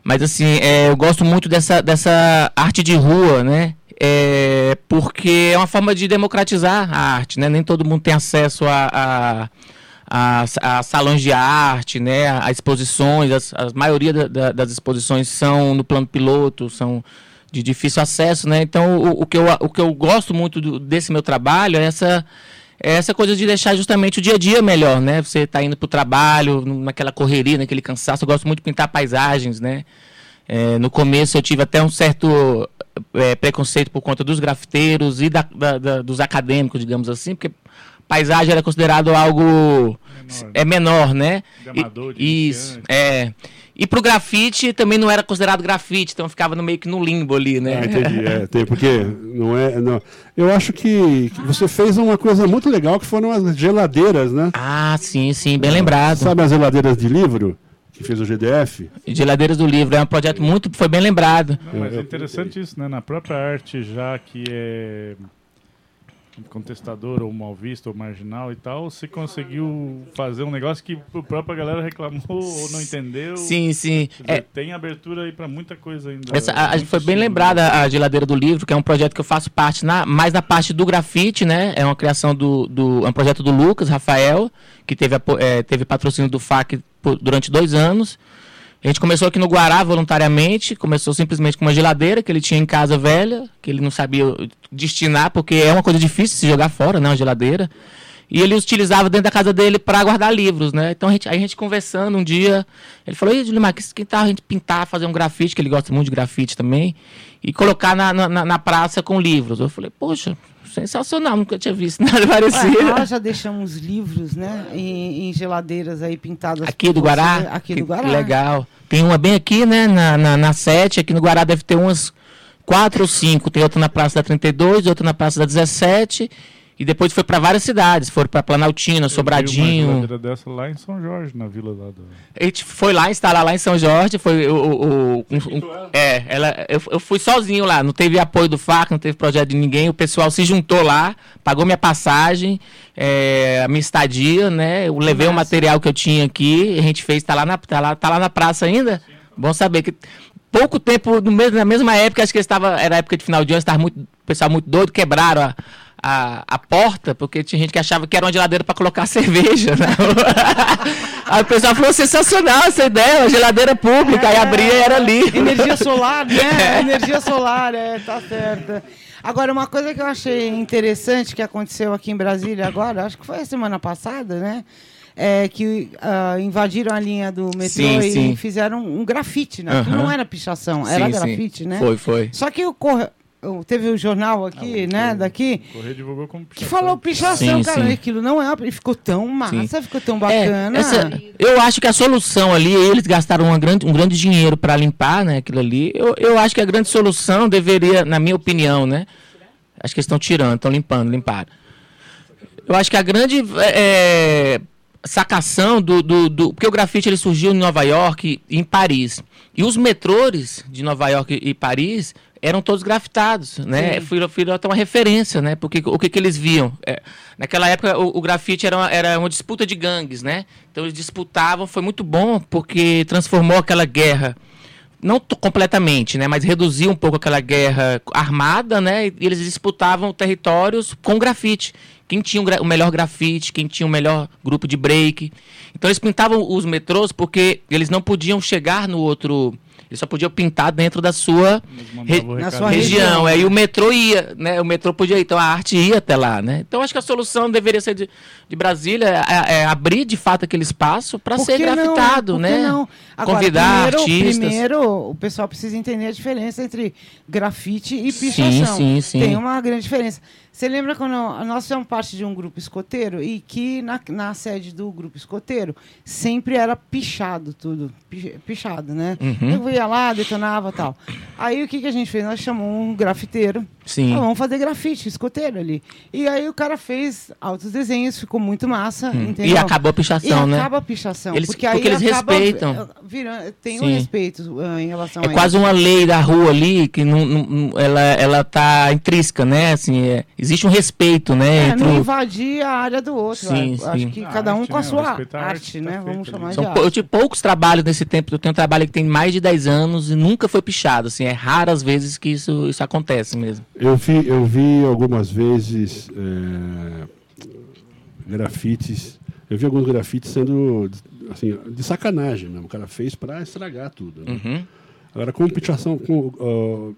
Mas assim, é, eu gosto muito dessa, dessa arte de rua, né? É, porque é uma forma de democratizar a arte, né? Nem todo mundo tem acesso a, a, a, a salões de arte, né? A, exposições, as, a maioria da- da- das exposições são no plano piloto, são de difícil acesso, né? Então, o, o que, eu, o que eu gosto muito do- desse meu trabalho é essa, é essa coisa de deixar justamente o dia a dia melhor, né? Você está indo para o trabalho, naquela correria, naquele cansaço. Eu gosto muito de pintar paisagens, né? É, no começo eu tive até um certo é, preconceito por conta dos grafiteiros e da- da- da- dos acadêmicos, digamos assim, porque paisagem era considerado algo Menor. é menor, né? De amador, de E- isso, é. E pro grafite também não era considerado grafite, então ficava no meio que no limbo ali, né? Ah, entendi. É, tem, porque não é. Não. Eu acho que, que você fez uma coisa muito legal que foram as geladeiras, né? Ah, sim, sim, bem lembrado. Sabe as geladeiras de livro que fez o GDF? Geladeiras do Livro, é um projeto muito, foi bem lembrado. Não, mas é interessante isso, né? Na própria arte, já que é contestador ou mal visto ou marginal e tal, você conseguiu fazer um negócio que a própria galera reclamou ou não entendeu. Sim, sim. Quer dizer, É, Tem abertura aí pra muita coisa ainda. Essa, a, a foi bem lembrada a geladeira do livro, que é um projeto que eu faço parte na, mais na parte do grafite, né? É uma criação do, do é um projeto do Lucas Rafael, que teve, é, teve patrocínio do FAC por- durante dois anos. A gente começou aqui no Guará voluntariamente, começou simplesmente com uma geladeira que ele tinha em casa velha, que ele não sabia destinar, porque é uma coisa difícil se jogar fora, né? Uma geladeira. E ele utilizava dentro da casa dele para guardar livros, né? Então a gente, aí a gente conversando um dia, ele falou: Ei, Julimar, que, que tal a gente pintar, fazer um grafite, que ele gosta muito de grafite também, e colocar na, na- na praça com livros? Eu falei: Poxa, sensacional, nunca tinha visto nada parecido. nós já deixamos livros, né? Em, em geladeiras aí pintadas. Aqui do você, Guará? Aqui Que do Guará. Legal. Tem uma bem aqui, né? Na, na, na 7, aqui no Guará deve ter umas quatro ou cinco. Tem outra na Praça da 32, outra na Praça da 17 E depois foi para várias cidades, foram para Planaltina, Eu Sobradinho. geladeira dessa lá em São Jorge, na vila lá do... A gente foi lá instalar lá em São Jorge, foi o, o- o- um- um- é, ela, eu, eu fui sozinho lá, não teve apoio do FAC, não teve projeto de ninguém, o pessoal se juntou lá, pagou minha passagem, é, a minha estadia, né? Eu levei o material que eu tinha aqui, a gente fez, tá lá na, tá lá, tá lá na praça ainda. Bom saber que pouco tempo, no mesmo, na mesma época, acho que estava, era época de final de ano, estava muito, o pessoal muito doido, quebraram a, a, a porta, porque tinha gente que achava que era uma geladeira para colocar cerveja. Né? aí o pessoal falou, sensacional essa ideia, uma geladeira pública, aí abria e era ali. Energia solar, né? Energia solar, é, tá certa. Agora, uma coisa que eu achei interessante que aconteceu aqui em Brasília agora, acho que foi a semana passada, né? É que ah, invadiram a linha do metrô Sim, e sim. fizeram um grafite, né? Aham. não era pichação, era Sim, grafite, né? Foi, foi. Só que o o- teve o jornal aqui, né, daqui, O Correio divulgou como que falou pichação, Sim, cara. sim. Aquilo não é. E ficou tão massa, ficou tão É, bacana. essa- eu acho que a solução ali, eles gastaram uma grande, um grande dinheiro para limpar né, aquilo ali. Eu, eu acho que a grande solução deveria, na minha opinião, né? Acho que eles estão tirando, estão limpando, limparam. Eu acho que a grande é, sacação do, do, do- Porque o grafite ele surgiu em Nova York e em Paris. E os metrôs de Nova York e Paris eram todos grafitados, né? Fui, fui até uma referência, né? Porque o que, que eles viam? É, naquela época o, o grafite era uma, era uma disputa de gangues, né? Então eles disputavam, foi muito bom porque transformou aquela guerra não completamente, né, mas reduziu um pouco aquela guerra armada, né, e eles disputavam territórios com grafite. Quem tinha o melhor grafite, quem tinha o melhor grupo de break. Então eles pintavam os metrôs porque eles não podiam chegar no outro, eles só podiam pintar dentro da sua re- sua região. Aí o metrô ia, né? O metrô podia ir, então a arte ia até lá, né? Então acho que a solução deveria ser de, de Brasília é, é abrir de fato aquele espaço para ser não? grafitado, que né? não? Agora, Convidar primeiro, artistas. Primeiro, o pessoal precisa entender a diferença entre grafite e pichação. sim, sim. Tem uma grande diferença. Você lembra quando nós somos parte de um grupo escoteiro e que na, na sede do grupo escoteiro sempre era pichado tudo, pi- pichado, né? Uhum. Eu ia lá, detonava tal. Aí o que, que a gente fez? Nós chamamos um grafiteiro. Sim. Ah, vamos fazer grafite, escoteiro ali. E aí o cara fez altos desenhos, ficou muito massa, entendeu? Hum. E acabou a pichação, e né? acaba a pichação. Eles- porque, porque eles respeitam. Virando, tem um Sim. respeito ah, em relação É a quase isso. uma lei da rua ali que não- não- ela, ela tá intrínseca, né? Assim, é- existe um respeito, né? É, entre não invadir a área do outro. Sim, eu Acho sim. que A cada um arte, com a sua arte, arte né? tá Vamos chamar ali. de São pou- eu arte. tive poucos trabalhos nesse tempo. Eu tenho um trabalho que tem mais de 10 anos e nunca foi pichado. Assim, é raras vezes que isso, isso acontece mesmo. Eu vi, eu vi algumas vezes é, grafites. Eu vi alguns grafites sendo assim, de sacanagem mesmo. O cara fez para estragar tudo. né? Uhum. Agora, com pichação, com,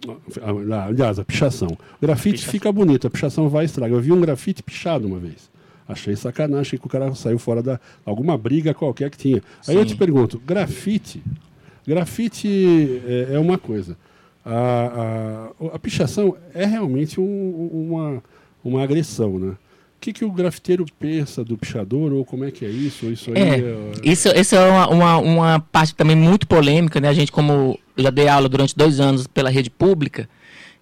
ah, aliás, a pichação. O grafite fica bonito, a pichação vai estragar. Eu vi um grafite pichado uma vez. Achei sacanagem, achei que o cara saiu fora da alguma briga qualquer que tinha. Aí eu Sim. te pergunto, grafite, grafite é, é uma coisa. A, a, a pichação é realmente um- uma, uma agressão, né? O que, que o grafiteiro pensa do pichador, ou como é que é isso? Ou isso aí É, é- isso, isso é uma, uma, uma parte também muito polêmica, né? A gente, como eu já dei aula durante dois anos pela rede pública,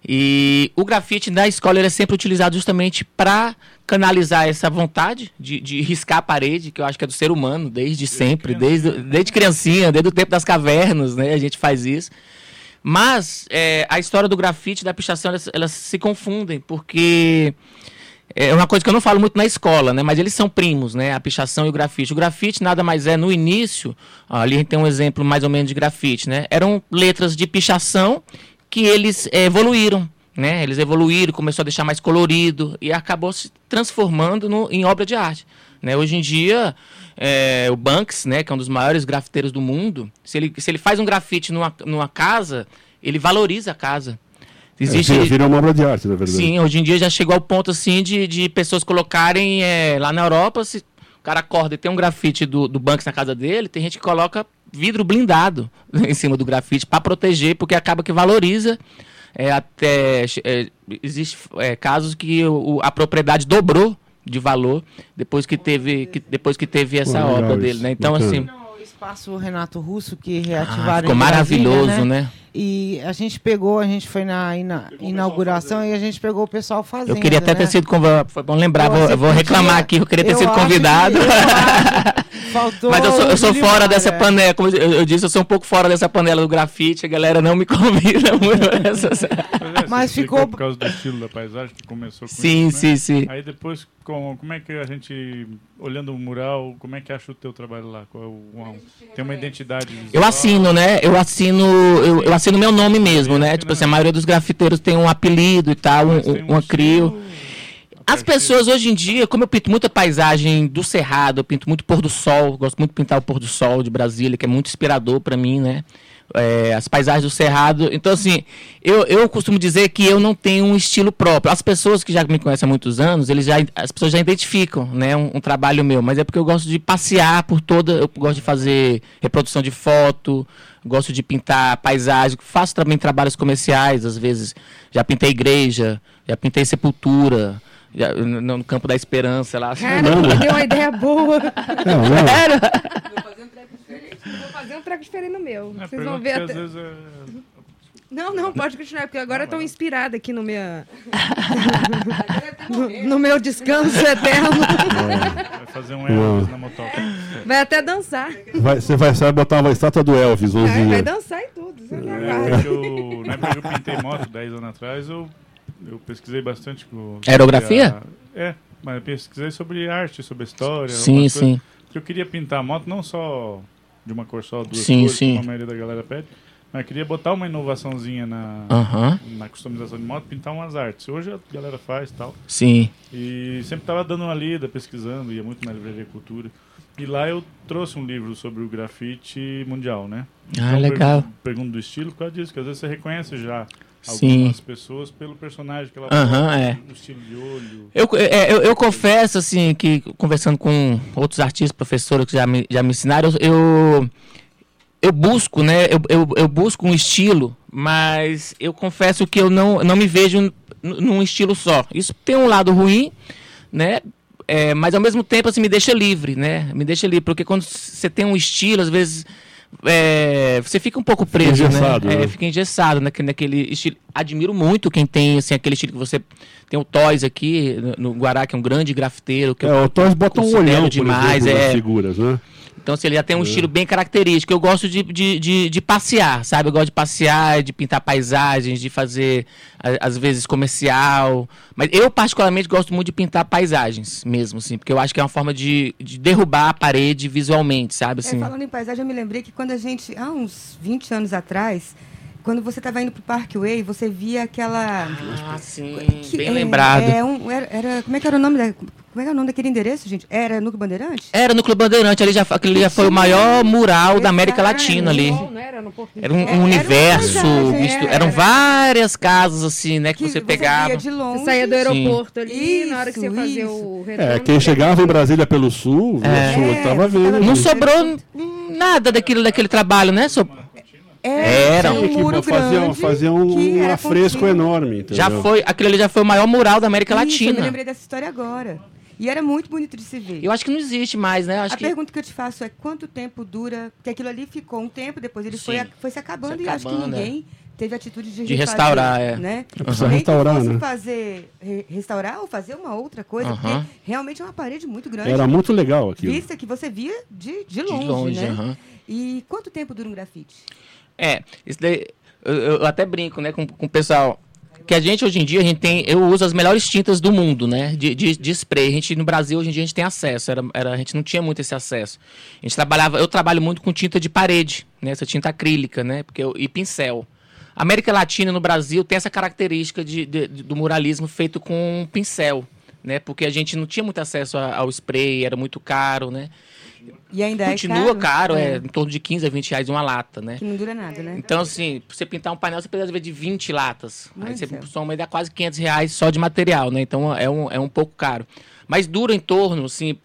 e o grafite na escola é sempre utilizado justamente para canalizar essa vontade de, de riscar a parede, que eu acho que é do ser humano, desde sempre, desde, desde criancinha, desde o tempo das cavernas, né? A gente faz isso. Mas é, a história do grafite e da pichação, elas, elas se confundem, porque é uma coisa que eu não falo muito na escola, né? Mas eles são primos, né? A pichação e o grafite. O grafite nada mais é, no início, ali a gente tem um exemplo mais ou menos de grafite, né? Eram letras de pichação que eles eh, evoluíram, né? Eles evoluíram, começou a deixar mais colorido e acabou se transformando no- em obra de arte. Né? Hoje em dia, eh, o Banks, né, que é um dos maiores grafiteiros do mundo, se ele, se ele faz um grafite numa, numa casa, ele valoriza a casa. Existe, É, vira uma obra de arte, na verdade. Sim, hoje em dia já chegou ao ponto assim de, de pessoas colocarem eh, lá na Europa, se o cara acorda e tem um grafite do, do Banks na casa dele, tem gente que coloca vidro blindado em cima do grafite para proteger, porque acaba que valoriza. eh, até eh, existe eh, casos que o- a propriedade dobrou de valor depois que teve, que, depois que teve essa legal obra dele, né? Então assim, espaço Renato Russo que ah, reativaram ficou em Brasília, maravilhoso, né? E a gente pegou, a gente foi na ina- inauguração e a gente pegou o pessoal fazendo. Eu queria até né? ter sido convidado. Foi bom lembrar, vou, eu vou podia- reclamar aqui, eu queria ter eu sido convidado. que- eu acho que Faltou Mas eu sou, eu sou fora dessa é. panela, como eu, eu disse, eu sou um pouco fora dessa panela do grafite, a galera não me convida muito é, você Mas explicou ficou- por causa do estilo da paisagem que começou com Sim, isso, né? sim, sim. Aí depois, com, como é que a gente, olhando o mural, como é que acha o teu trabalho lá? Qual é uma- tem uma identidade Eu visual? assino, né? Eu assino, eu, eu assino meu nome mesmo, né? Tipo assim, a maioria dos grafiteiros tem um apelido e tal, um, um, estilo As pessoas hoje em dia, como eu pinto muita paisagem do Cerrado, eu pinto muito pôr do sol, gosto muito de pintar o pôr do sol de Brasília, que é muito inspirador para mim, né? É, as paisagens do Cerrado. Então, assim, eu, eu costumo dizer que eu não tenho um estilo próprio. As pessoas que já me conhecem há muitos anos, eles já, as pessoas já identificam né, um, um trabalho meu, mas é porque eu gosto de passear por toda. Eu gosto de fazer reprodução de foto, gosto de pintar paisagem, faço também trabalhos comerciais, às vezes. Já pintei igreja, já pintei sepultura. No, no campo da esperança lá. Cara, me deu uma ideia boa. Não, não. Vou fazer um treco diferente no meu. É, Vocês vão ver que até... às vezes é- Não, não, pode continuar, porque agora eu tô inspirada aqui no meu... no, no meu descanso eterno. vai fazer um Elvis na motoca. Vai até dançar. Vai- Você vai, botar uma estátua do Elvis, Vai, vai dançar e tudo. Você época que eu, na época que eu pintei moto 10 anos atrás, eu, eu pesquisei bastante. com- Aerografia? a- é, mas eu pesquisei sobre arte, sobre história. Sim, sim. coisas, Porque eu queria pintar a moto não só de uma cor só, duas Sim, cores, sim. como a maioria da galera pede, mas queria botar uma inovaçãozinha na, na customização de moto, pintar umas artes. Hoje a galera faz tal. Sim. E sempre estava dando uma lida, pesquisando, ia muito na livraria Cultura. E lá eu trouxe um livro sobre o grafite mundial, né? Ah, eu legal. pergun- Pergunto do estilo por causa disso, que às vezes você reconhece já Sim. algumas pessoas pelo personagem que ela Aham, bota, é. o estilo de olho. Eu, é, eu, eu confesso, assim, que conversando com outros artistas, professores que já me, já me ensinaram, eu, eu busco, né? Eu, eu, eu busco um estilo, mas eu confesso que eu não, não me vejo num estilo só. Isso tem um lado ruim, né? É, mas ao mesmo tempo, assim, me deixa livre, né? Me deixa livre, porque quando você tem um estilo, às vezes. É, você fica um pouco preso, engessado, né? É, né? fica engessado naquele, naquele estilo. Admiro muito quem tem assim, aquele estilo que você. Tem o Toys aqui, no, Guará, que é um grande grafiteiro. Que eu É, o Toys bota um olhão, demais, exemplo, é. figuras, né? Então, assim, ele já tem um estilo bem característico. Eu gosto de, de, de, de passear, sabe? Eu gosto de passear, de pintar paisagens, de fazer, às vezes, comercial. Mas eu, particularmente, gosto muito de pintar paisagens mesmo, assim, porque eu acho que é uma forma de, de derrubar a parede visualmente, sabe? É, Assim. falando em paisagem, eu me lembrei que quando a gente, há uns 20 anos atrás, quando você estava indo pro Parkway, você via aquela. Ah, sim, que- bem é, lembrado. É um, era, era- como é que era o nome da, como é que era o nome daquele endereço, gente? Era Núcleo Bandeirante? Era no Clube Bandeirante, ali já, aquele já foi o maior mural da América Latina ali. Era Porto Era um, É, um universo, misto- é, eram era. várias casas assim, né, que, você pegava. via de longe. Você saía do aeroporto ali, Isso, na hora que você ia fazer isso. o retorno. É, quem chegava em Brasília pelo sul, É. sul, tava vendo. Não sobrou nada daquilo, daquele trabalho, né? So- Era. tinha um Que muro fazia, grande. fazia um, que um era afresco enorme. Entendeu? Já foi, aquilo ali já foi o maior mural da América Isso, eu me Latina. lembrei dessa história agora. E era muito bonito de se ver. Eu acho que não existe mais, né? Eu acho a que pergunta que eu te faço é quanto tempo dura? Porque aquilo ali ficou um tempo, depois ele foi, Sim. foi se acabando Se e acho que acabando, ninguém teve atitude de, De refazer, restaurar, é. Né? Nem restaurar, que fosse né? fazer, re- restaurar ou fazer uma outra coisa, Aham. porque realmente é uma parede muito grande. Era muito legal aquilo. Vista que você via de, de de longe, longe, né? aham. E quanto tempo dura um grafite? É, isso daí, eu, eu até brinco, né, com, com o pessoal. Que a gente hoje em dia, a gente tem, eu uso as melhores tintas do mundo, né, de, de, de spray. A gente, no Brasil, hoje em dia, a gente tem acesso, era, era, a gente não tinha muito esse acesso. A gente trabalhava, eu trabalho muito com tinta de parede, né, essa tinta acrílica, né, porque eu, e pincel. A América Latina, no Brasil, tem essa característica de, de- do muralismo feito com pincel, né, porque a gente não tinha muito acesso a- ao spray, era muito caro, né. E ainda Continua é caro, é. em torno de 15 a 20 reais uma lata, né. Que não dura nada, né? Então, assim, pra você pintar um painel, você precisa ver de 20 latas. Aí Meu você soma aí dá quase 500 reais só de material, né? Então é um, é um pouco caro. Mas dura em torno, assim,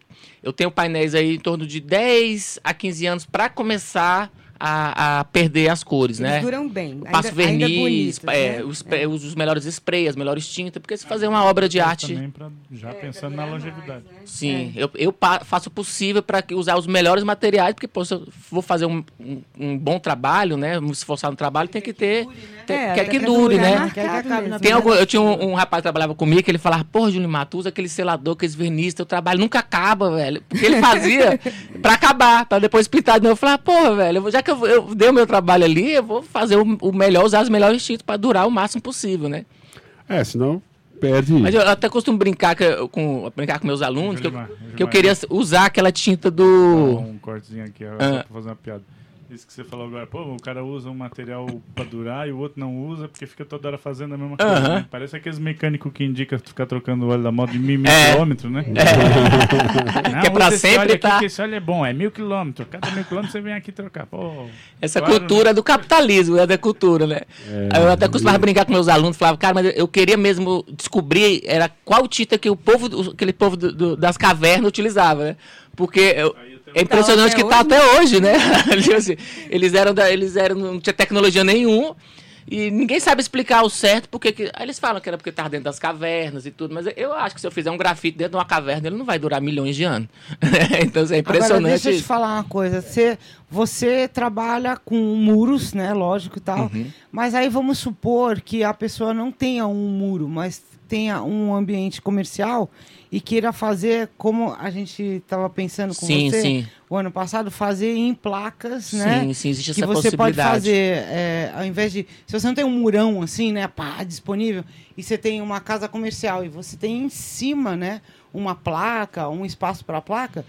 eu tenho painéis aí em torno de 10 a 15 anos para começar a, a perder as cores, Eles né? duram bem. Eu passo ainda, ainda verniz, bonitos, é, né? os, eu uso os melhores sprays, as melhores tintas, porque se fazer uma obra de arte, Também pra, já pensando na longevidade. sim, eu, eu pa- faço o possível para usar os melhores materiais, porque pô, se eu vou fazer um, um, um bom trabalho, né, me esforçar no trabalho, tem que ter, tem- É, quer que dure, né? né? Acabe na Tem algum, eu tinha um, um rapaz que trabalhava comigo que ele falava, porra, Júlio Mato, usa aquele selador, aqueles verniz, teu trabalho nunca acaba, velho. Porque ele fazia pra acabar, pra depois pintar de novo. Eu falava, porra, velho, eu já que eu, vou- eu dei o meu trabalho ali, eu vou fazer o, o melhor, usar os melhores tintas pra durar o máximo possível, né? É, senão perde. Mas eu até costumo brincar eu- com, brincar com meus alunos, que eu, que eu queria usar aquela tinta do... Um cortezinho aqui, ó, Ah. fazer uma piada. Isso que você falou agora, pô, o cara usa um material pra durar e o outro não usa porque fica toda hora fazendo a mesma coisa. Né? Parece aqueles mecânicos que indicam ficar trocando o óleo da moto de mil, mil É. quilômetros, né? Não, Que é pra sempre óleo aqui, tá- que esse óleo é bom, é mil quilômetros. Cada mil quilômetros você vem aqui trocar. Pô, Essa claro, cultura é do capitalismo, é da cultura, né? Aí eu até costumava brincar com meus alunos, falava, cara, mas eu queria mesmo descobrir era qual tinta que o povo, aquele povo do- do- das cavernas utilizava, né? Porque eu- é impressionante até que tá hoje, até hoje, né? Assim, eles eram, da- eles eram, não tinha tecnologia nenhuma. E ninguém sabe explicar o certo, porque que, aí eles falam que era porque estava dentro das cavernas e tudo, mas eu acho que se eu fizer um grafite dentro de uma caverna, ele não vai durar milhões de anos. então assim, é Agora, impressionante. deixa eu te falar uma coisa. Você, você trabalha com muros, né? Lógico e tal. Uhum. Mas aí vamos supor que a pessoa não tenha um muro, mas tenha um ambiente comercial e queira fazer como a gente estava pensando com Sim, você sim. o ano passado, fazer em placas, né? Sim, sim, existe que essa você pode fazer, é, ao invés de. Se você não tem um murão assim, né, pá, disponível, e você tem uma casa comercial e você tem em cima, né, uma placa, um espaço para placa,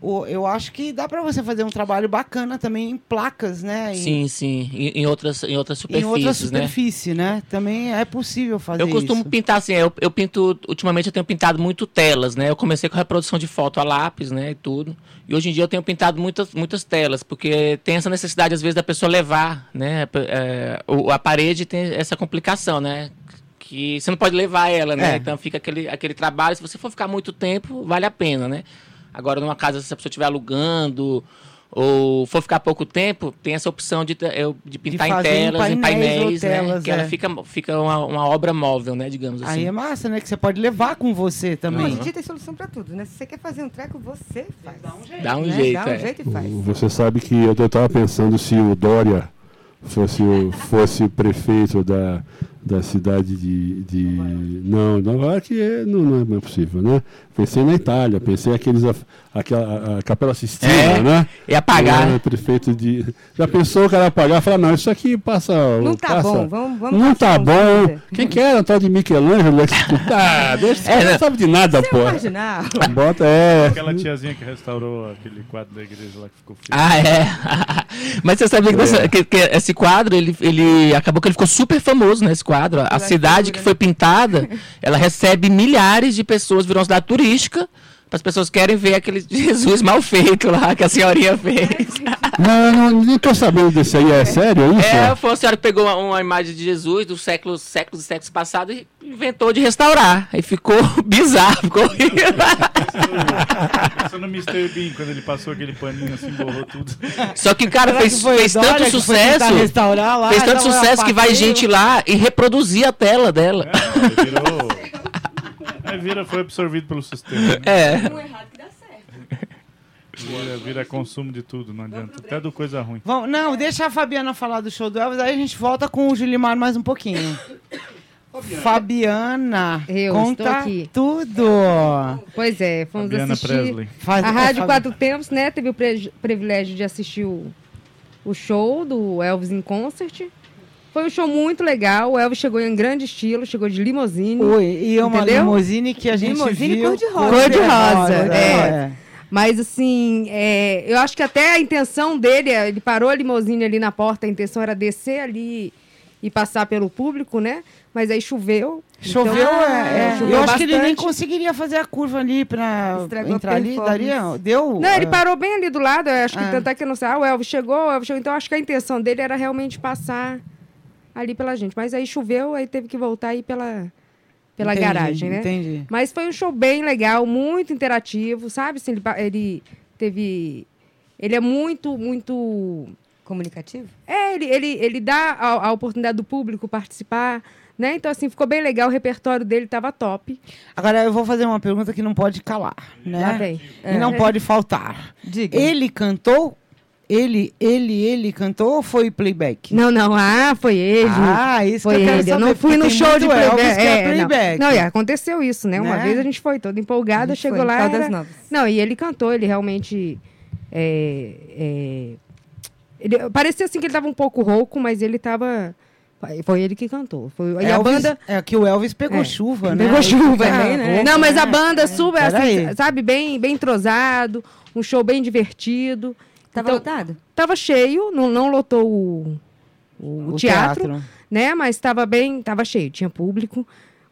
o- eu acho que dá para você fazer um trabalho bacana também em placas, né? Em, Sim, sim. Em, em outras, em outras em superfícies, outra né? superfície, né? Também é possível fazer Eu costumo isso. pintar assim, eu, eu pinto, ultimamente eu tenho pintado muito telas, né? Eu comecei com reprodução de foto a lápis, né, e tudo. E hoje em dia eu tenho pintado muitas, muitas telas, porque tem essa necessidade às vezes da pessoa levar, né? É, a parede tem essa complicação, né? Que você não pode levar ela, né? É. Então fica aquele, aquele trabalho, se você for ficar muito tempo, vale a pena, né? Agora numa casa, se a pessoa estiver alugando ou for ficar pouco tempo, tem essa opção de, eu- de pintar em fazer em telas, em painéis ou painéis, né? telas, Que ela é. fica, fica uma, uma obra móvel, né? Digamos assim. Aí é massa, né? Que você pode levar com você Hoje também. em dia tem solução pra tudo, né? Se você quer fazer um treco, você faz. Dá um jeito. Dá um né? jeito, Dá um é. jeito e faz. Você sabe que eu estava pensando se o Dória fosse o, fosse o prefeito da, da cidade de, de. Não, Nova York é, não, não é possível, né? Pensei na Itália, pensei aqueles. a- Aquela, a, Capela Sistina, É, né? apagar, É, né? prefeito de. Já pensou o cara apagar e falar, não, isso aqui passa. Não tá passa- bom, vamos- vamos Não tá bom. dia. Quem que era? Um tal de Michelangelo? Ah, deixa, esse É, cara né? não sabe de nada, é pô. Bota, é. aquela tiazinha que restaurou aquele quadro da igreja lá que ficou feio. Ah, é. Mas você sabia que, dessa- que- que esse quadro, ele, ele acabou que ele ficou super famoso nesse quadro. A cidade que foi pintada, ela recebe milhares de pessoas, virou uma cidade turística. As pessoas querem ver aquele Jesus mal feito lá que a senhorinha fez. Não, não, nem tô sabendo desse aí, é sério isso? É, foi uma senhora que pegou uma, uma imagem de Jesus dos séculos, séculos e séculos passados e inventou de restaurar. Aí ficou bizarro, ficou horrível. Pensou no Mr. Bean, quando ele passou aquele paninho assim, borrou tudo. Só que o cara Será fez, fez tanto sucesso. restaurar lá, Fez tanto sucesso que vai gente lá e reproduzir a tela dela. É, virou. Aí vira, foi absorvido pelo sistema. Né? É. Vira, vira consumo de tudo, não adianta. Até do coisa ruim. Vamos, não, deixa a Fabiana falar do show do Elvis, aí a gente volta com o Julimar mais um pouquinho. Fabiana, Eu conta estou aqui. tudo. Pois é, fomos Fabiana assistir. Presley. Faz- A Rádio Quatro Tempos, né, teve o privilégio de assistir o, o show do Elvis em concert. Foi um show muito legal. O Elvis chegou em grande estilo, chegou de limousine. Oi, e é uma Entendeu? limousine que a gente Limousine viu. cor-de-rosa. Cor-de-rosa, é. é. Mas assim, é, eu acho que até a intenção dele, é, ele parou a limousine ali na porta, a intenção era descer ali e passar pelo público, né? Mas aí choveu. Choveu, então, é, é. choveu Eu acho que ele nem bastante. conseguiria fazer a curva ali pra Estragou a entrar ali. Daria? Deu? Não, ele é. parou bem ali do lado, eu acho que Ah. tanto é que eu não sei. Ah, o Elvis chegou, o Elvis chegou. Então acho que a intenção dele era realmente passar ali pela gente. Mas aí choveu, aí teve que voltar aí pela, pela Entendi, garagem, né? Entendi. Mas foi um show bem legal, muito interativo, sabe? Assim, ele, ele teve. Ele é muito, muito. Comunicativo? É, ele, ele, ele dá a, a oportunidade do público participar, né? Então, assim, ficou bem legal, o repertório dele estava top. Agora eu vou fazer uma pergunta que não pode calar, né? E não pode faltar. Diga. Ele cantou? Ele, ele, ele cantou ou foi playback? Não, não, ah, foi ele. Ah, isso foi que eu quero ele. Eu saber, não fui no show de playback. Elvis é não. playback. Não, e aconteceu isso, né? Uma Né? vez a gente foi toda empolgada, chegou lá. Era-. Não, e ele cantou, ele realmente. é, é, ele- parecia assim que ele tava um pouco rouco, mas ele tava. Foi ele que cantou. Foi, e a Elvis- banda. É que o Elvis pegou É, chuva, né? Pegou chuva, também, né? né? Não, mas a banda super, Peraí. assim, sabe, bem, bem entrosado, um show bem divertido. Tava Então, lotado? Tava cheio, não, não lotou o, o, O teatro, teatro. né? Mas estava bem, tava cheio, tinha público,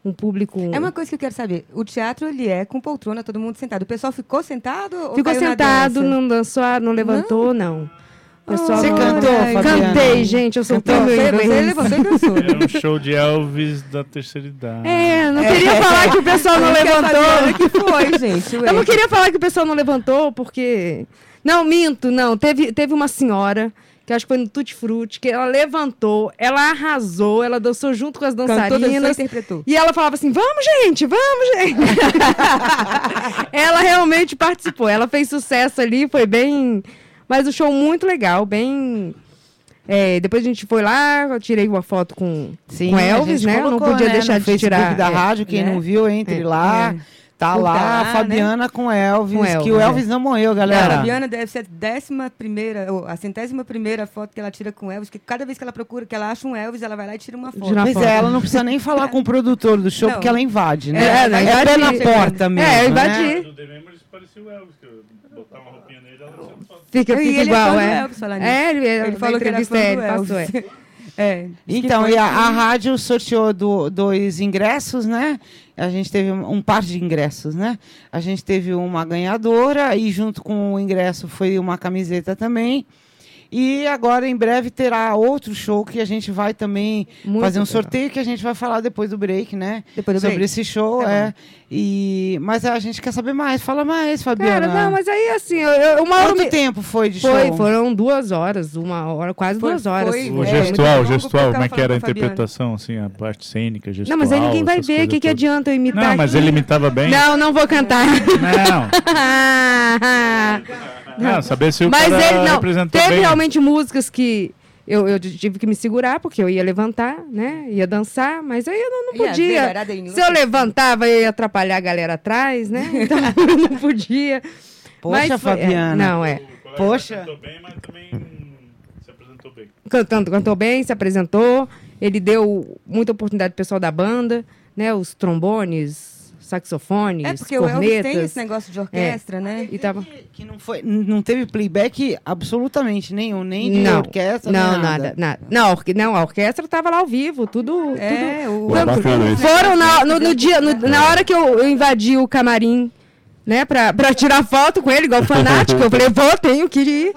um público. É uma coisa que eu quero saber. O teatro, ele é com poltrona, todo mundo sentado. O pessoal ficou sentado ou Ficou sentado, dança? não dançou, não levantou, não. O Pessoal, Você não- cantou, Fabiana? Cantei, gente, eu sou tão Você, você inglês. levantou e dançou. Era um show de Elvis da terceira idade. É, não queria falar que o pessoal não levantou. que foi, gente. Eu não queria falar que o pessoal não levantou, porque. Não, minto, não. Teve, teve uma senhora, que acho que foi no Tutti Frutti, que ela levantou, ela arrasou, ela dançou junto com as Cantou, dançou dançarinas. interpretou. E ela falava assim: vamos, gente, vamos, gente. ela realmente participou. Ela fez sucesso ali, foi bem. Mas o show muito legal, bem. é, depois a gente foi lá, eu tirei uma foto com, Sim, com Elvis, né? Eu não colocou, podia né, deixar no de Facebook tirar. da é, rádio, quem né? não viu, entre É, lá. é. Tá lá, lá, a né? Fabiana com Elvis, Com que Elvis, o é. Elvis não morreu, A galera. Fabiana deve ser a décima primeira, ou a centésima primeira foto que ela tira com Elvis, que cada vez que ela procura, que ela acha um Elvis, ela vai lá e tira uma foto. Foto. é, ela não precisa nem falar com o produtor do show, Não. porque ela invade, né? É, É, pé invadir, na porta mesmo. É, eu né? invadi. Do The Memories parecia o Elvis, que eu botar uma roupinha nele, ela não. Fica, E fica ele é igual, é. Elvis, falar nisso. É, ele, Ele falou que era fã é, ele passou, é. É. que Então, e a, que- a rádio sorteou do- dois ingressos, né? A gente teve um, par de ingressos, né? A gente teve uma ganhadora e junto com o ingresso foi uma camiseta também. E agora, em breve, terá outro show que a gente vai também Muito fazer um legal. sorteio que a gente vai falar depois do break, né? Depois do Sobre break. esse show, Tá é. E, mas a gente quer saber mais. Fala mais, Fabiana. Cara, não, mas aí assim, eu, eu, uma hora Quanto me... tempo foi de Foi, show? foram duas horas, uma hora, quase Foi- duas horas. foi- O É, gestual, longo, gestual, como é que era a interpretação, assim, a parte cênica, gestual. Não, mas aí ninguém vai ver, o que, que adianta eu imitar Não, mas ele imitava bem. Não, não vou cantar. Não, não, saber se o Mas cara ele não. representou Teve bem. realmente músicas que eu, eu tive que me segurar, porque eu ia levantar, né? Ia dançar, mas aí eu não, não podia. Se eu levantava, eu ia atrapalhar a galera atrás, né? Então eu não podia. Poxa, Mas é, Fabiana. não, é. O colega Poxa. Cantou bem, mas também se apresentou bem. Cantando, cantou bem, se apresentou. Ele deu muita oportunidade pro pessoal da banda, né? Os trombones, saxofones, É porque o Elvis cornetas. tem esse negócio de orquestra, né? E tava... Que não, foi, não teve playback absolutamente nenhum, nem de não, orquestra, não, nem nada, nada. Não, a orque- não, a orquestra tava lá ao vivo, tudo. É, tudo. o- Pô, bacana. Foram na, no, no dia, no- na hora que eu, eu invadi o camarim, né, pra, pra tirar foto com ele, igual fanático, eu falei, vou, tenho que ir.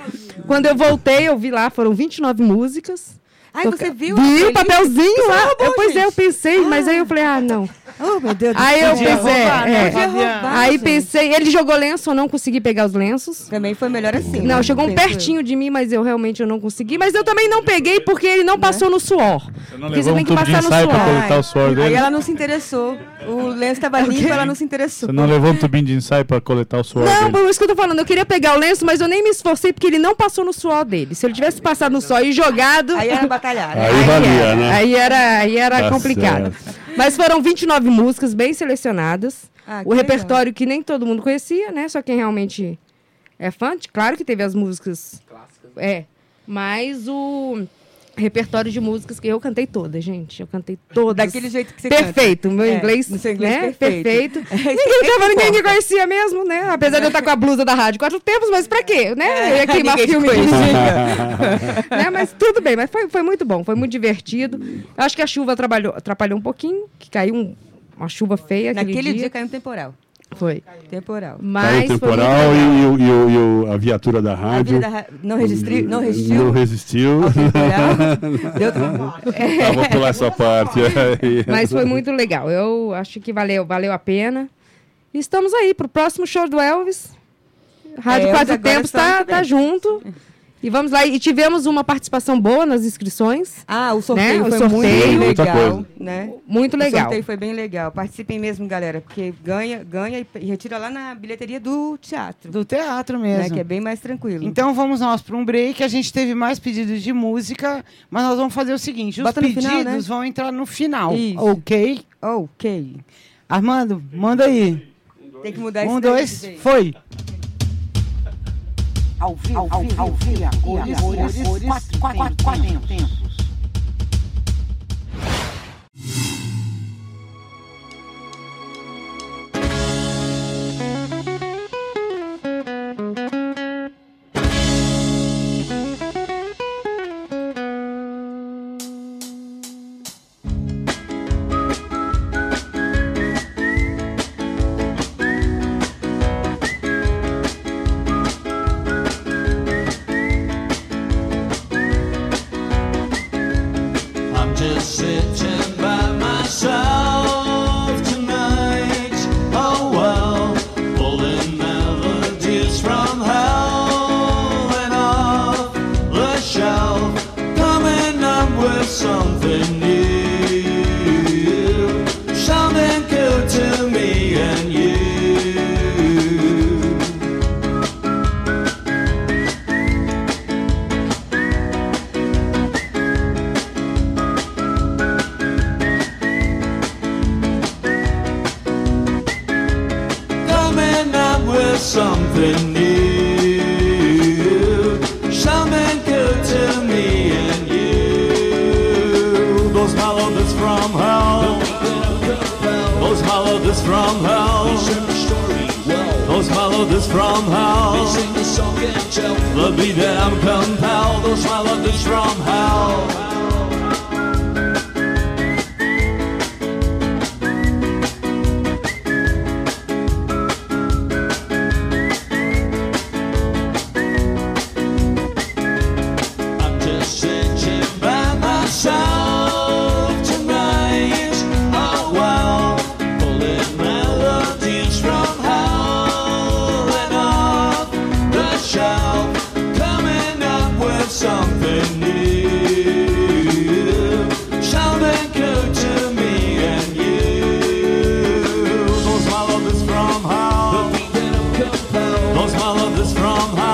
Quando eu voltei, eu vi lá, foram 29 músicas. Ai, Toca- você viu? Vi o papelzinho lá. roubou, Eu, pois é, eu pensei, mas aí eu falei, ah, não. Oh, meu Deus do Aí eu céu. pensei, roubar, né, é. Roubar, Aí gente. pensei, ele jogou lenço, eu não consegui pegar os lenços. Também foi melhor assim. Não, né? chegou um eu. pertinho de mim, mas eu realmente eu não consegui. Mas eu também não peguei porque ele não passou no suor. Você não Porque levou tem um que tubo de passar no ensaio pra suor. coletar o suor Aí dele? ela não se interessou. O lenço estava limpo, ela não se interessou. Você não levou um tubinho de ensaio pra coletar o suor Não, dele? por isso que eu tô falando. Eu queria pegar o lenço, mas eu nem me esforcei porque ele não passou no suor dele. Se ele tivesse passado no suor e jogado. Aí era batalhar. né? Aí valia, era, né? Aí era, aí era Tá complicado. Mas foram 29 músicas bem selecionadas. Ah, que o repertório que nem todo mundo conhecia, né? Só quem realmente é fã. Claro que teve as músicas. Clássicas. É. Mas o repertório de músicas que eu cantei todas, gente. Eu cantei todas. Daquele jeito que você Perfeito, meu É, inglês, no seu inglês né? perfeito. perfeito. Ninguém tava, ninguém me conhecia mesmo, né? Apesar de eu estar com a blusa da rádio quatro tempos, mas pra quê, né? Eu ia queimar filme né? Mas tudo bem, mas foi, foi muito bom, foi muito divertido. Eu acho que a chuva atrapalhou, atrapalhou um pouquinho, que caiu um- uma chuva feia aquele Naquele dia. dia caiu um temporal. Foi. Temporal. Caiu Mas o foi temporal e, o- e o- e o- a viatura da rádio. da ra- não, registri... não resistiu. Não resistiu. Deu trabalho. Ah, vou pular essa parte. Mas foi muito legal. Eu acho que valeu, valeu a pena. E estamos aí pro próximo show do Elvis. Rádio É, Quatro Tempos ano tá, tá junto. E vamos lá. E tivemos uma participação boa nas inscrições. Ah, o sorteio Né? O foi sorteio. muito Muita legal, coisa. né? Muito O legal. sorteio foi bem legal. Participem mesmo, galera, porque ganha, ganha e, retira lá na bilheteria do teatro, Do teatro né? mesmo. Que é bem mais tranquilo. Então vamos nós para um break. A gente teve mais pedidos de música, mas nós vamos fazer o seguinte: os Bota pedidos final, né? vão entrar no final. Isso. Ok? ok. Armando, manda aí. Tem que mudar Um, esse dois, DJ. foi. Ao vivo, ao vivo, ao vivo, a cores, cores, quatro, quatro, quatro tempos. I'm from high.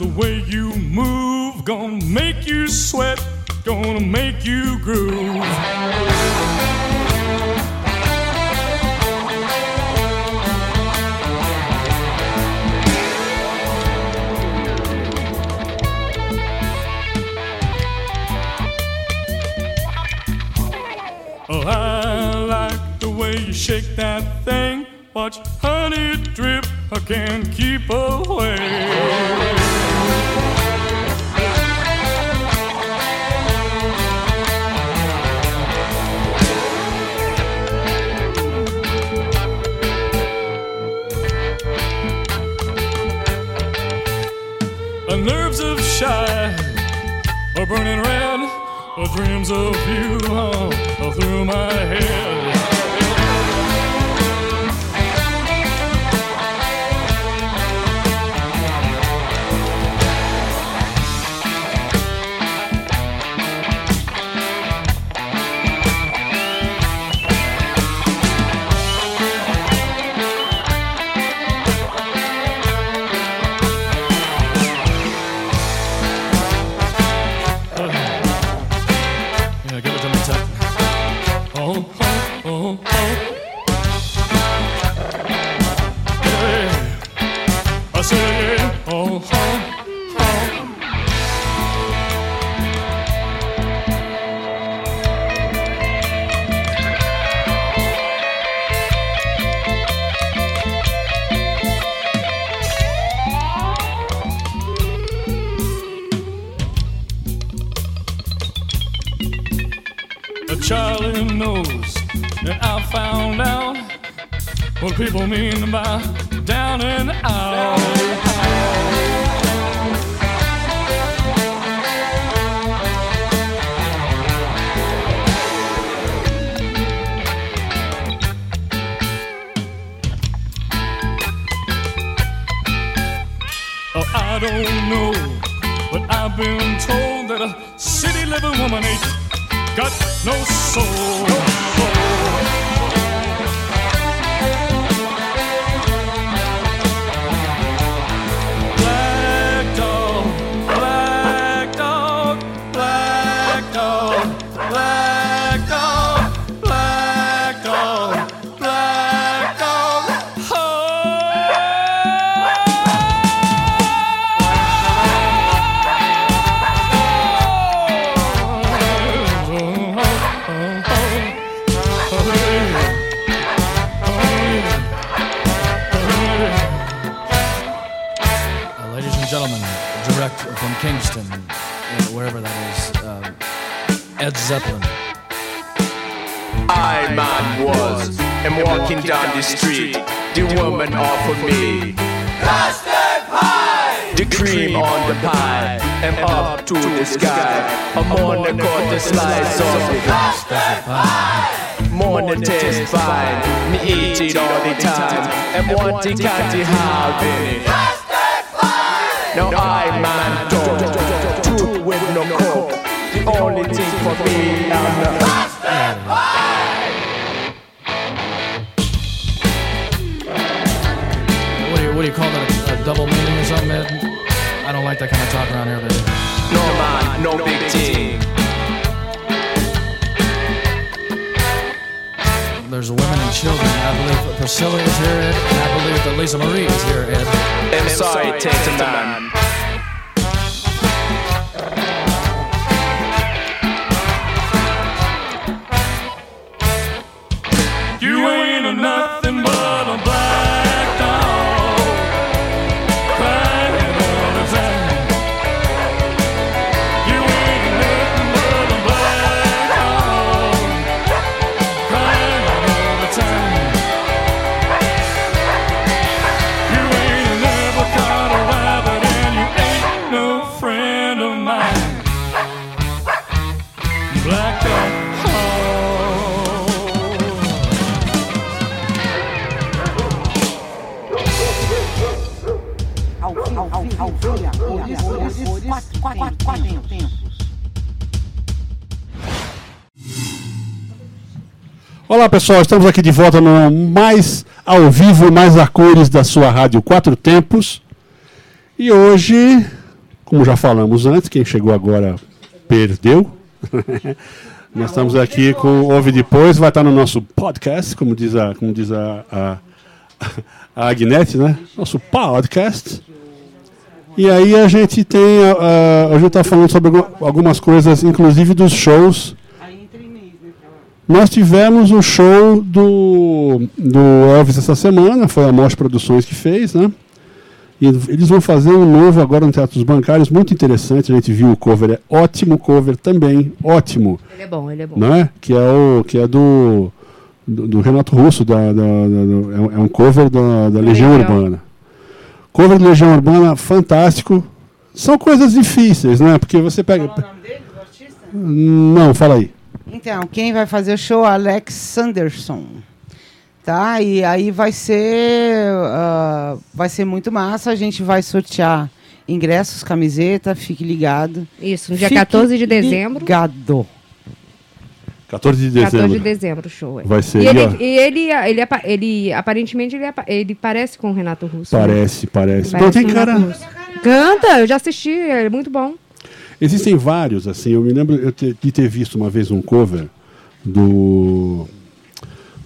The way don't know, but I've been told that a city living woman ain't got no soul. Zeppelin. I man was, am walking down the street. The woman offered me custard pie. The cream on the pie, and up to the sky. I'm on the quarter slice of the custard pie. Morning taste fine, me eat it all the time, and want it can't have it. Now I man The only thing for me, I'm the. What do you, what do you call that? A, a double meaning or something, Ed? I don't like that kind of talk around here, baby. No man, no big thing. There's women and children. I believe Priscilla is here, Ed, and I believe that Lisa Marie is here, Ed. I'm sorry, Tatum man. Olá pessoal, estamos aqui de volta no mais ao vivo, mais a cores da sua rádio Quatro Tempos. E hoje, como já falamos antes, quem chegou agora perdeu. Nós estamos aqui com Ouve Depois, vai estar no nosso podcast, como diz a, como diz a, a, a Agnete, né? Nosso podcast. E aí a gente tem, a, a, gente está falando sobre algu- algumas coisas, inclusive dos shows nós tivemos o show do, do Elvis essa semana, foi a Mostra Produções que fez, né? E eles vão fazer um novo agora no Teatro dos Bancários, muito interessante. A gente viu o cover, é ótimo cover também, ótimo, Ele é bom, ele é bom. não é? Que é o que é do do, do Renato Russo, da, da- da- do- é um- é um cover da, da Legião Legal. Urbana. Cover da Legião Urbana, fantástico. São coisas difíceis, né? Porque você pega. Não, fala aí. Então, quem vai fazer o show? Alex Sanderson. Tá? E aí vai ser, ah, vai ser muito massa. A gente vai sortear ingressos, camiseta, fique ligado. Isso, no dia Fique 14 de dezembro. Ligado. 14 de dezembro. 14 de dezembro o show. é. Vai ser E ele, ó. e ele, ele, ele, aparentemente, ele, ele parece com o Renato Russo. né? Parece, parece. Parece Não, tem cara. Canta, eu já assisti, é muito bom. Existem vários, assim. Eu me lembro eu te- de ter visto uma vez um cover do.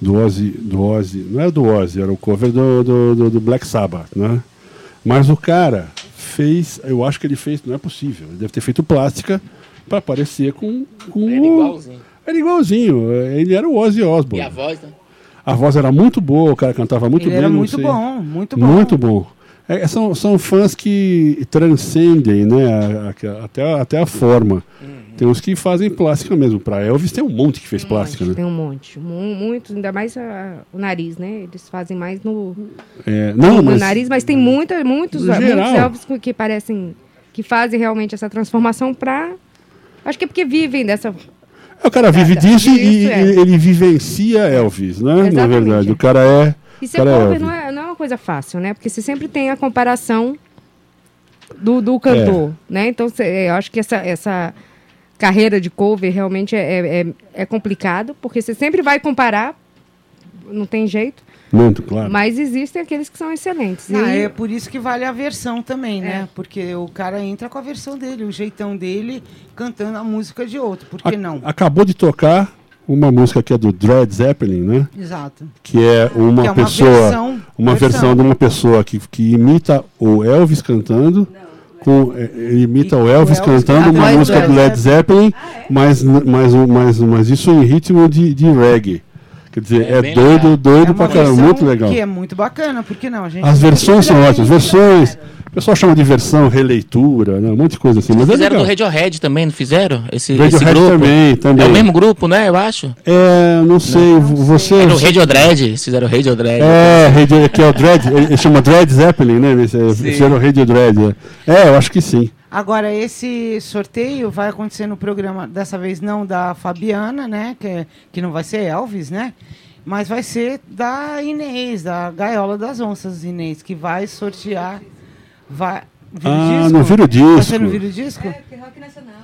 Do Ozzy. Do Ozzy. Não era do Ozzy, era o cover do, do, do- do Black Sabbath, né? Mas o cara fez. Eu acho que ele fez. Não é possível. Ele deve ter feito plástica para parecer com. com Era igualzinho. Era igualzinho. Ele era o Ozzy E Osbourne. a voz, né? A voz era muito boa, o cara cantava muito Ele bem. era muito sei. bom, muito bom. Muito bom. É, são, são fãs que transcendem né, a- a- até, a- até a forma. Tem uns que fazem plástica mesmo. Para Elvis tem um monte que fez plástica, né? Tem um monte. Mu- Muitos, ainda mais o nariz, né? Eles fazem mais no, É, não, no mas nariz, mas tem muita, muitos, No muitos geral. Elvis que- parecem. que fazem realmente essa transformação pra. Acho que é porque vivem dessa. o cara vive É, disso e, isso, é. e ele vivencia Elvis, né? Na Exatamente. verdade, o cara é. E ser cara é cover não é, não é uma coisa fácil, né? Porque você sempre tem a comparação do, do cantor, né? Então, cê- eu acho que essa, essa carreira de cover realmente é, é, é- é complicado, porque você sempre vai comparar, não tem jeito, Muito, claro. mas existem aqueles que são excelentes. Ah, E- é por isso que vale a versão também, né? Porque o cara entra com a versão dele, o jeitão dele, cantando a música de outro. Por que A- não? Acabou de tocar uma música que é do Dread Zeppelin, né? Exato. Que é uma, Que é uma pessoa. versão- uma versão. versão. de uma pessoa que, que imita o Elvis cantando. Com, é, ele imita o Elvis Elvis cantando uma música Led do Led Zeppelin, mas, mas, mas, mas isso em ritmo de, de reggae. Quer dizer, É é, doido, legal. doido é pra caramba, muito legal. Que é muito bacana, por que não? A gente As versões são ótimas. Versões, o pessoal chama de versão, releitura, né? um monte de coisa assim, mas é fizeram legal. do Radiohead também, não fizeram? Esse, esse Radiohead grupo? também, também. É o mesmo grupo, né? Eu acho. É, não sei, você... Era o Radio Dread, eles fizeram o Radio Dread. É, Radio, que é o Dread, ele chama Dread Zeppelin, né? Esse, esse era o Radio Dread. É. É, eu acho que sim. Agora, esse sorteio vai acontecer no programa, dessa vez não da Fabiana, né? Que, é- que não vai ser Elvis, né? Mas vai ser da Inês, da Gaiola das Onças, Inês, que vai sortear. Vai, vira o Ah, disco? não vira o disco. Você não vira o disco?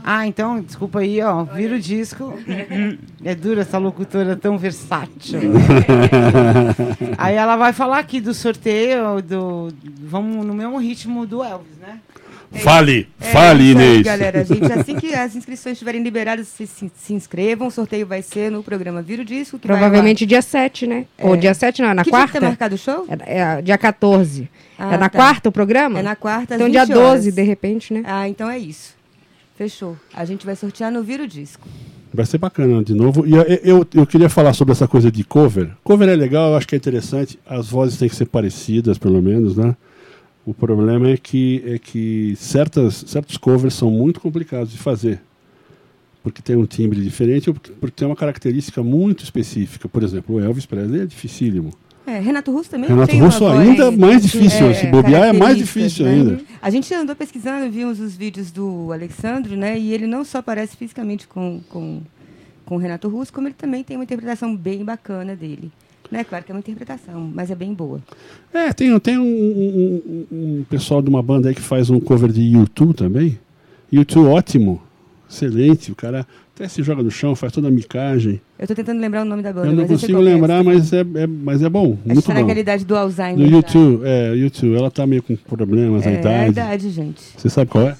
Ah, então, desculpa aí, ó. Vira o disco. é dura essa locutora tão versátil. aí ela vai falar aqui do sorteio, do. Vamos no mesmo ritmo do Elvis, né? Fale, É fale, aí, Inês. galera, gente, assim que as inscrições estiverem liberadas, se, se, se inscrevam. O sorteio vai ser no programa Vira o Disco. Que vai Provavelmente dia 7, né? Ou É. dia 7 não, é na que dia que quarta? tá marcado o show? É, é dia 14. Ah, é na tá. quarta o programa? É na quarta, Então dia 20 12, horas. de repente, né? Ah, então é isso. Fechou. A gente vai sortear no Vira o Disco. Vai ser bacana de novo. E eu, eu, eu queria falar sobre essa coisa de cover. Cover é legal, eu acho que é interessante. As vozes têm que ser parecidas, pelo menos, né? O problema é que, é que certas, certos covers são muito complicados de fazer. Porque tem um timbre diferente ou porque, porque tem uma característica muito específica. Por exemplo, o Elvis Presley é dificílimo. É, Renato Russo também Renato Russo ainda mais difícil. é, Se bobear é mais difícil né? ainda. A gente andou pesquisando, vimos os vídeos do Alexandre, né? E ele não só parece fisicamente com, com, com o Renato Russo, como ele também tem uma interpretação bem bacana dele. Né? Claro que é uma interpretação, mas é bem boa. É, tem, tem um, um- um- um pessoal de uma banda aí que faz um cover de YouTube também. YouTube ótimo, excelente. O cara até se joga no chão, faz toda a micagem. Eu estou tentando lembrar o nome da banda. Eu não sei consigo é. lembrar, mas é, é- mas é bom, Acho muito tá bom. naquela idade do Alzheimer. No já. YouTube, é, YouTube, ela tá meio com problemas, a É, a idade. idade, gente. Você sabe qual é?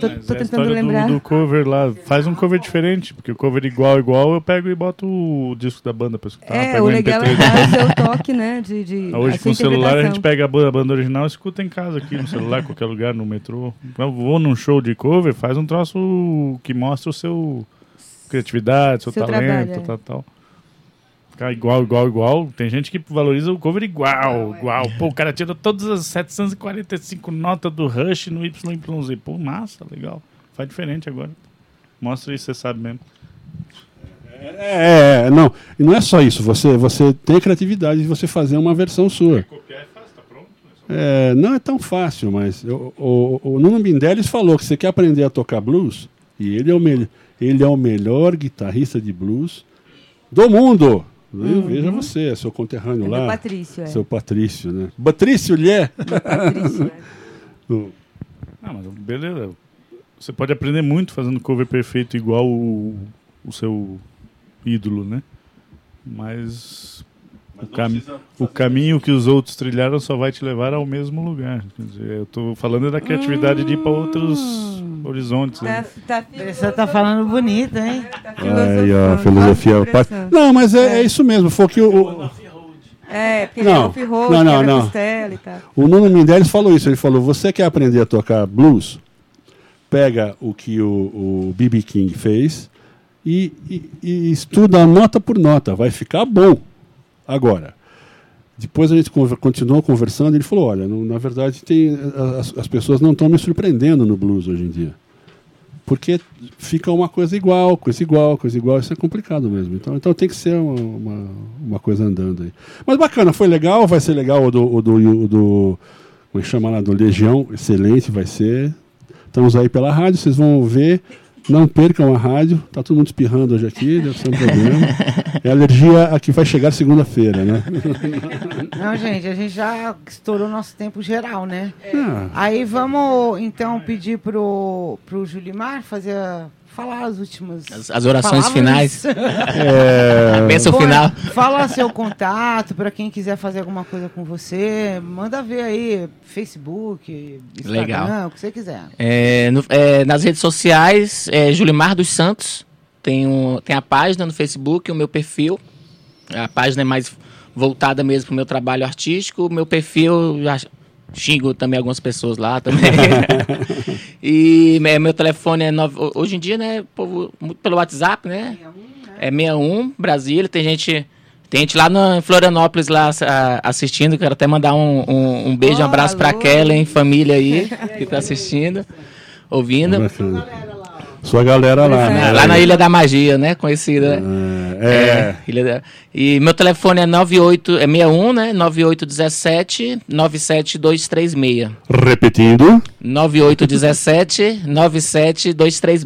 Tô, tô é tentando história do- lembrar. Do, cover lá. Faz um cover diferente, porque o cover igual, igual, eu pego e boto o disco da banda pra escutar. É, o legal é MP3. dar o seu toque, né? De, de, Ah, Hoje com o celular a gente pega a banda, a banda original e escuta em casa aqui no celular, qualquer lugar, no metrô. Eu vou num show de cover, faz um troço que mostra o seu criatividade, seu, Seu talento, trabalho, é. tal, tal. Ficar igual, igual, igual. Tem gente que valoriza o cover igual, igual. Pô, o cara tira todas as 745 notas do Rush no YYZ. Pô, massa, legal. Faz diferente agora. Mostra isso, você sabe mesmo. É, é, não. E não é só isso. Você, você tem a criatividade de você fazer uma versão sua. É, não é tão fácil, mas o, o, o Nuno Bindelis falou que você quer aprender a tocar blues, e ele é o, mel- ele é o melhor guitarrista de blues do mundo. Uhum. Veja você, é seu conterrâneo É lá. Patrício, é. Seu Patrício, né? Patrício, lhe Patrício, é. Ah, mas beleza. Você pode aprender muito fazendo cover perfeito igual o, o seu ídolo, né? Mas, o, cami o caminho que os outros trilharam só vai te levar ao mesmo lugar. Quer dizer, eu tô falando da criatividade de ir para outros horizontes. né? Tá, tá, Você tá falando bonito, hein? Aí, ó, filosofia. Nossa, impressão. Não, mas é, é isso mesmo. Foi que o, o- É, porque Não, Road, não, não, não. e tal. O Nuno Mendeles falou isso. Ele falou: você quer aprender a tocar blues? Pega o que o, o B.B. King fez e, e- e estuda nota por nota. Vai ficar bom. Agora, Depois a gente continuou conversando e ele falou: olha, na verdade tem, as, as pessoas não estão me surpreendendo no blues hoje em dia. Porque fica uma coisa igual, coisa igual, coisa igual, isso é complicado mesmo. Então, então tem que ser uma, uma, uma coisa andando aí. Mas bacana, foi legal, vai ser legal o do, o do, o do como é que chama lá, do Legião, excelente vai ser. Estamos aí pela rádio, vocês vão ver. Não percam a rádio, tá todo mundo espirrando hoje aqui, deve ser um problema. É alergia a que vai chegar segunda-feira, né? Não, gente, a gente já estourou nosso tempo geral, né? Ah. Aí vamos, então, pedir pro, pro Julimar fazer, falar as últimas... As- as orações palavras. finais. É, a bênção final. Fala seu contato para quem quiser fazer alguma coisa com você. Manda ver aí, Facebook, Instagram, Legal. o que você quiser. É, no- é, nas redes sociais, é Julimar dos Santos. Tem, um, tem a página no Facebook, o meu perfil. A página é mais voltada mesmo para o meu trabalho artístico. O meu perfil, já xingo também algumas pessoas lá também. e é, meu telefone é... nove- hoje em dia, né, povo, pelo WhatsApp, né? É 61, Brasília. Tem gente... Tem gente lá na, em Florianópolis lá a- assistindo. Quero até mandar um, um, um beijo, um abraço para Kellen, família aí, que está assistindo, ouvindo. Bacana. Sua galera lá, né? É, lá na Ilha da Magia, né? Conhecida. É. Ilha da- E meu telefone é 98, é 61, né? 9817 97236. Repetindo. 9817 97236.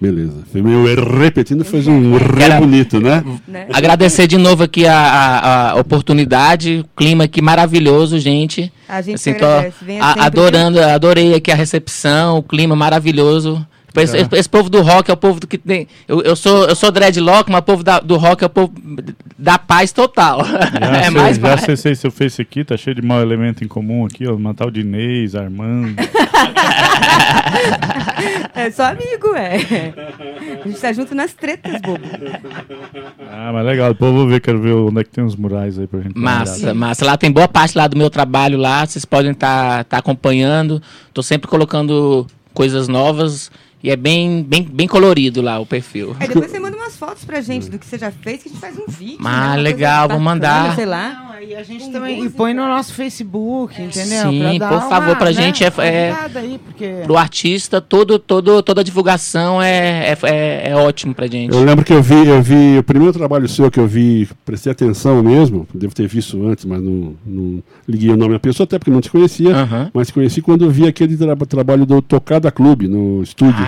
Beleza. Foi meio repetindo, fez um re bonito, né? Agradecer de novo aqui a, a- a oportunidade, o clima aqui maravilhoso, gente. A gente Assim, que tô a- sempre. adorando, adorei aqui a recepção, o clima maravilhoso. Esse, Tá. esse povo do rock é o povo do que tem. Eu, eu sou eu sou dreadlock, mas o povo da- do rock é o povo da paz total. Já, é sei, mais já acessei seu Face aqui, tá cheio de mau elemento em comum aqui, ó. Uma tal de Inês, Armando. É só amigo, é. A gente tá junto nas tretas, bobo. Ah, mas legal, depois eu vou ver, quero ver onde é que tem os murais aí pra gente Massa, massa. Lá tem boa parte lá do meu trabalho lá, vocês podem estar acompanhando. Tô sempre colocando coisas novas e é bem, bem, bem colorido lá o perfil. Aí depois você manda umas fotos pra gente do que você já fez, que a gente faz um vídeo. Ah, né? Uma coisa legal, vou mandar. Sei lá. Não, aí a gente também e põe no nosso Facebook, entendeu? Sim, Pra por favor, uma, pra né, gente é- é- aí, porque... Pro artista, todo, todo, toda a divulgação é, é, é, é ótimo pra gente. Eu lembro que eu vi, eu vi o primeiro trabalho seu que eu vi, prestei atenção mesmo, devo ter visto antes, mas não, não liguei o nome da pessoa, até porque não te conhecia, Aham. mas conheci quando eu vi aquele tra trabalho do Tocada Clube no estúdio. Ah,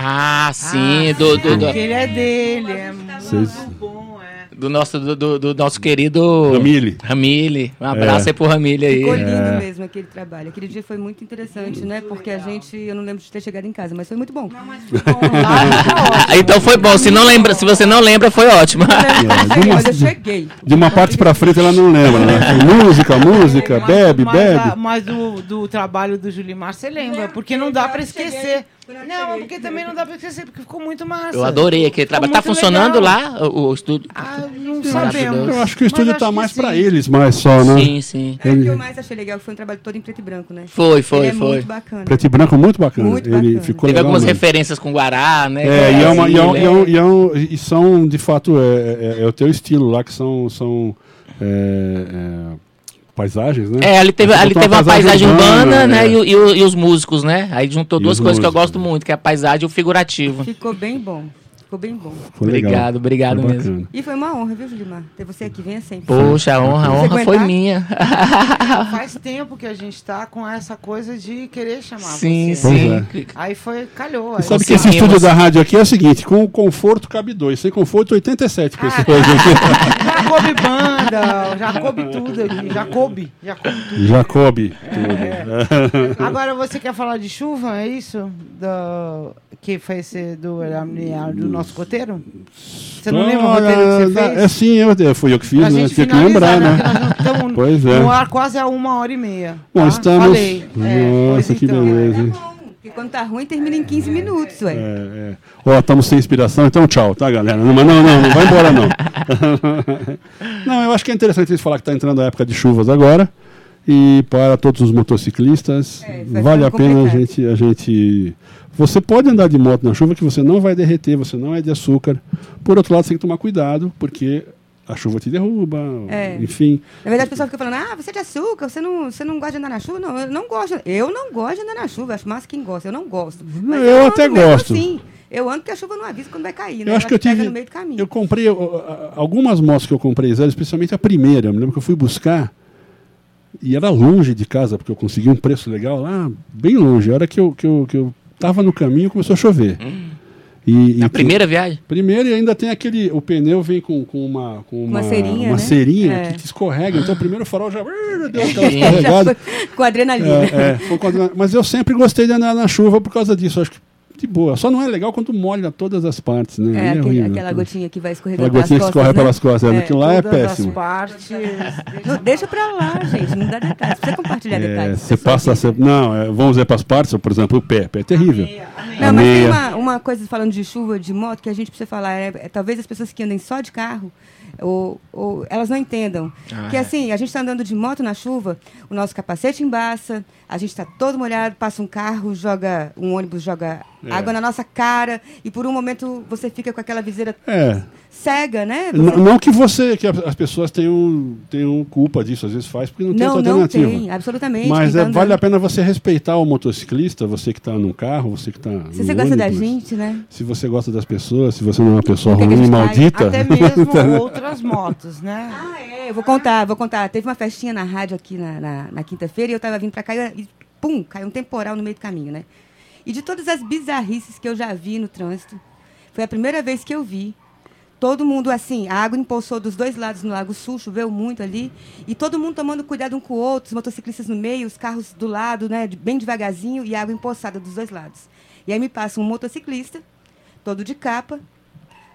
sim, do, do, do, Aquele é dele, é muito bom, é. do nosso, do, do, do nosso querido Ramile. Ramile. Um abraço É. aí pro Ramile aí. Ficou lindo É. mesmo aquele trabalho. Aquele dia foi muito interessante, né? Porque a gente, eu não lembro de ter chegado em casa, mas foi muito bom. Ah, Então foi bom. Se, não lembra, se você não lembra, foi ótimo. É, de, uma, mas eu cheguei. de uma parte pra frente ela não lembra, né? Música, música, Mas- bebe, mas, bebe. a- mas do, do trabalho do Julimar você lembra, porque não dá pra esquecer. Não, porque também não dá pra esquecer, porque ficou muito massa. Eu adorei aquele trabalho. Tá funcionando legal. lá o, o estúdio? Ah, não sabemos. Eu acho que o estúdio tá mais pra eles, mais só, né? Sim, sim. É, o que eu mais achei legal foi um trabalho todo em preto e branco, né? Foi, foi, Ele é foi. muito bacana. Preto e branco muito bacana. Muito Ele bacana. ficou Teve legal algumas mesmo. referências com Guará, né? É, e, é uma, e, é um- e, é um- e é um- e são, de fato, é, é- é o teu estilo lá, que são, são é, é, paisagens, né? É, ali teve, ali teve uma paisagem urbana, né? é. E, e e os músicos, né? Aí juntou E duas coisas que eu músicos. gosto muito, que é a paisagem e o figurativo. Ficou bem bom. Ficou bem bom. Foi legal. Obrigado, obrigado Foi mesmo. bacana. E foi uma honra, viu, Julimar? Ter você aqui. Venha sempre. Poxa, a honra, a honra foi minha. Faz tempo que a gente tá com essa coisa de querer chamar Sim, você. sim. Aí foi, calhou. Aí sabe que esse estúdio da rádio aqui é o seguinte, com conforto cabe dois, sem conforto 87 Ah. pessoas aqui. Já coube banda, já coube tudo aqui. Já coube, já coube tudo. Já coube É. tudo. Agora você quer falar de chuva, é isso? Do, que foi esse do, do nosso roteiro? Você não lembra o roteiro que você fez? É sim, eu, foi eu que fiz, né? Tinha que lembrar, né? nós estamos Pois é. no ar quase a uma hora e meia. Bom, tá? estamos. Falei. É, Nossa, pois que então. beleza. hein? Porque quando tá ruim, termina em 15 minutos, ué. É, é. Ó, estamos sem inspiração, então tchau, tá, galera? Não, mas não, não, não vai embora, não. não, eu acho que é interessante eles falar que está entrando a época de chuvas agora. E para todos os motociclistas, É, vai vale a pena a gente, a gente. Você pode andar de moto na chuva que você não vai derreter, você não é de açúcar. Por outro lado, você tem que tomar cuidado, porque a chuva te derruba, É. enfim. Na verdade, o pessoal fica falando, ah, você é de açúcar, você não, você não gosta de andar na chuva? Não, eu não gosto. Eu não gosto de andar na chuva, acho massa quem gosta, eu não gosto. Mas Eu ando até gosto. Assim. Eu ando porque a chuva não avisa quando vai cair, né? Eu acho Ela que eu tive. no meio do caminho. Eu comprei algumas motos que eu comprei especialmente a primeira. Eu me lembro que eu fui buscar e era longe de casa, porque eu consegui um preço legal lá, bem longe. A hora que eu, que eu, que eu tava no caminho, começou a chover. E, Na e- primeira viagem? Primeiro e ainda tem aquele. O pneu vem com, com uma. Com uma, Uma cerinha, uma né? cerinha É. que te escorrega. Então, primeiro o farol já deu aquela Já foi com adrenalina. É, é, foi com adrenalina. Mas eu sempre gostei de andar na chuva por causa disso. Acho que de boa. Só não é legal quando molha todas as partes, né? É, aquele- horrível. aquela gotinha que vai escorregando Aquela gotinha que pelas escorre costas, pelas né? costas. É. Aquilo lá é Todas péssimo. as partes. Não, deixa pra lá, gente, não dá detalhes. Precisa compartilhar É, detalhes. você passa. Você, não, é, vamos dizer para as partes, por exemplo, o pé. Pé é terrível. Não, A mas tem meia. uma, uma coisa falando de chuva, de moto, que a gente precisa falar. É, é, talvez as pessoas que andem só de carro, ou, ou elas não entendam. Ah, que é. assim, a gente está andando de moto na chuva, o nosso capacete embaça, a gente está todo molhado, passa um carro, joga, um ônibus joga É. água na nossa cara, e por um momento você fica com aquela viseira É. cega, né? N- Você- Não que você, que a- as pessoas tenham, tenham culpa disso, às vezes faz porque não tem Não, outra não alternativa. tem, absolutamente. Mas é, tá vale a andando. pena você respeitar o motociclista, você que está num carro, você que está. Se você gosta da gente, né? Se você gosta das pessoas, se você não é uma pessoa que que a ruim, gente vai? maldita. Até mesmo outras motos, né? Ah, é, eu vou contar, vou contar. Teve uma festinha na rádio aqui na, na, na quinta-feira e eu tava vindo pra cá e, pum, caiu um temporal no meio do caminho, né? E de todas as bizarrices que eu já vi no trânsito, foi a primeira vez que eu vi. Todo mundo assim, a água empoçou dos dois lados no Lago Sul, choveu muito ali, e todo mundo tomando cuidado um com o outro, os motociclistas no meio, os carros do lado, né, bem devagarzinho, e água empoçada dos dois lados. E aí me passa um motociclista, todo de capa,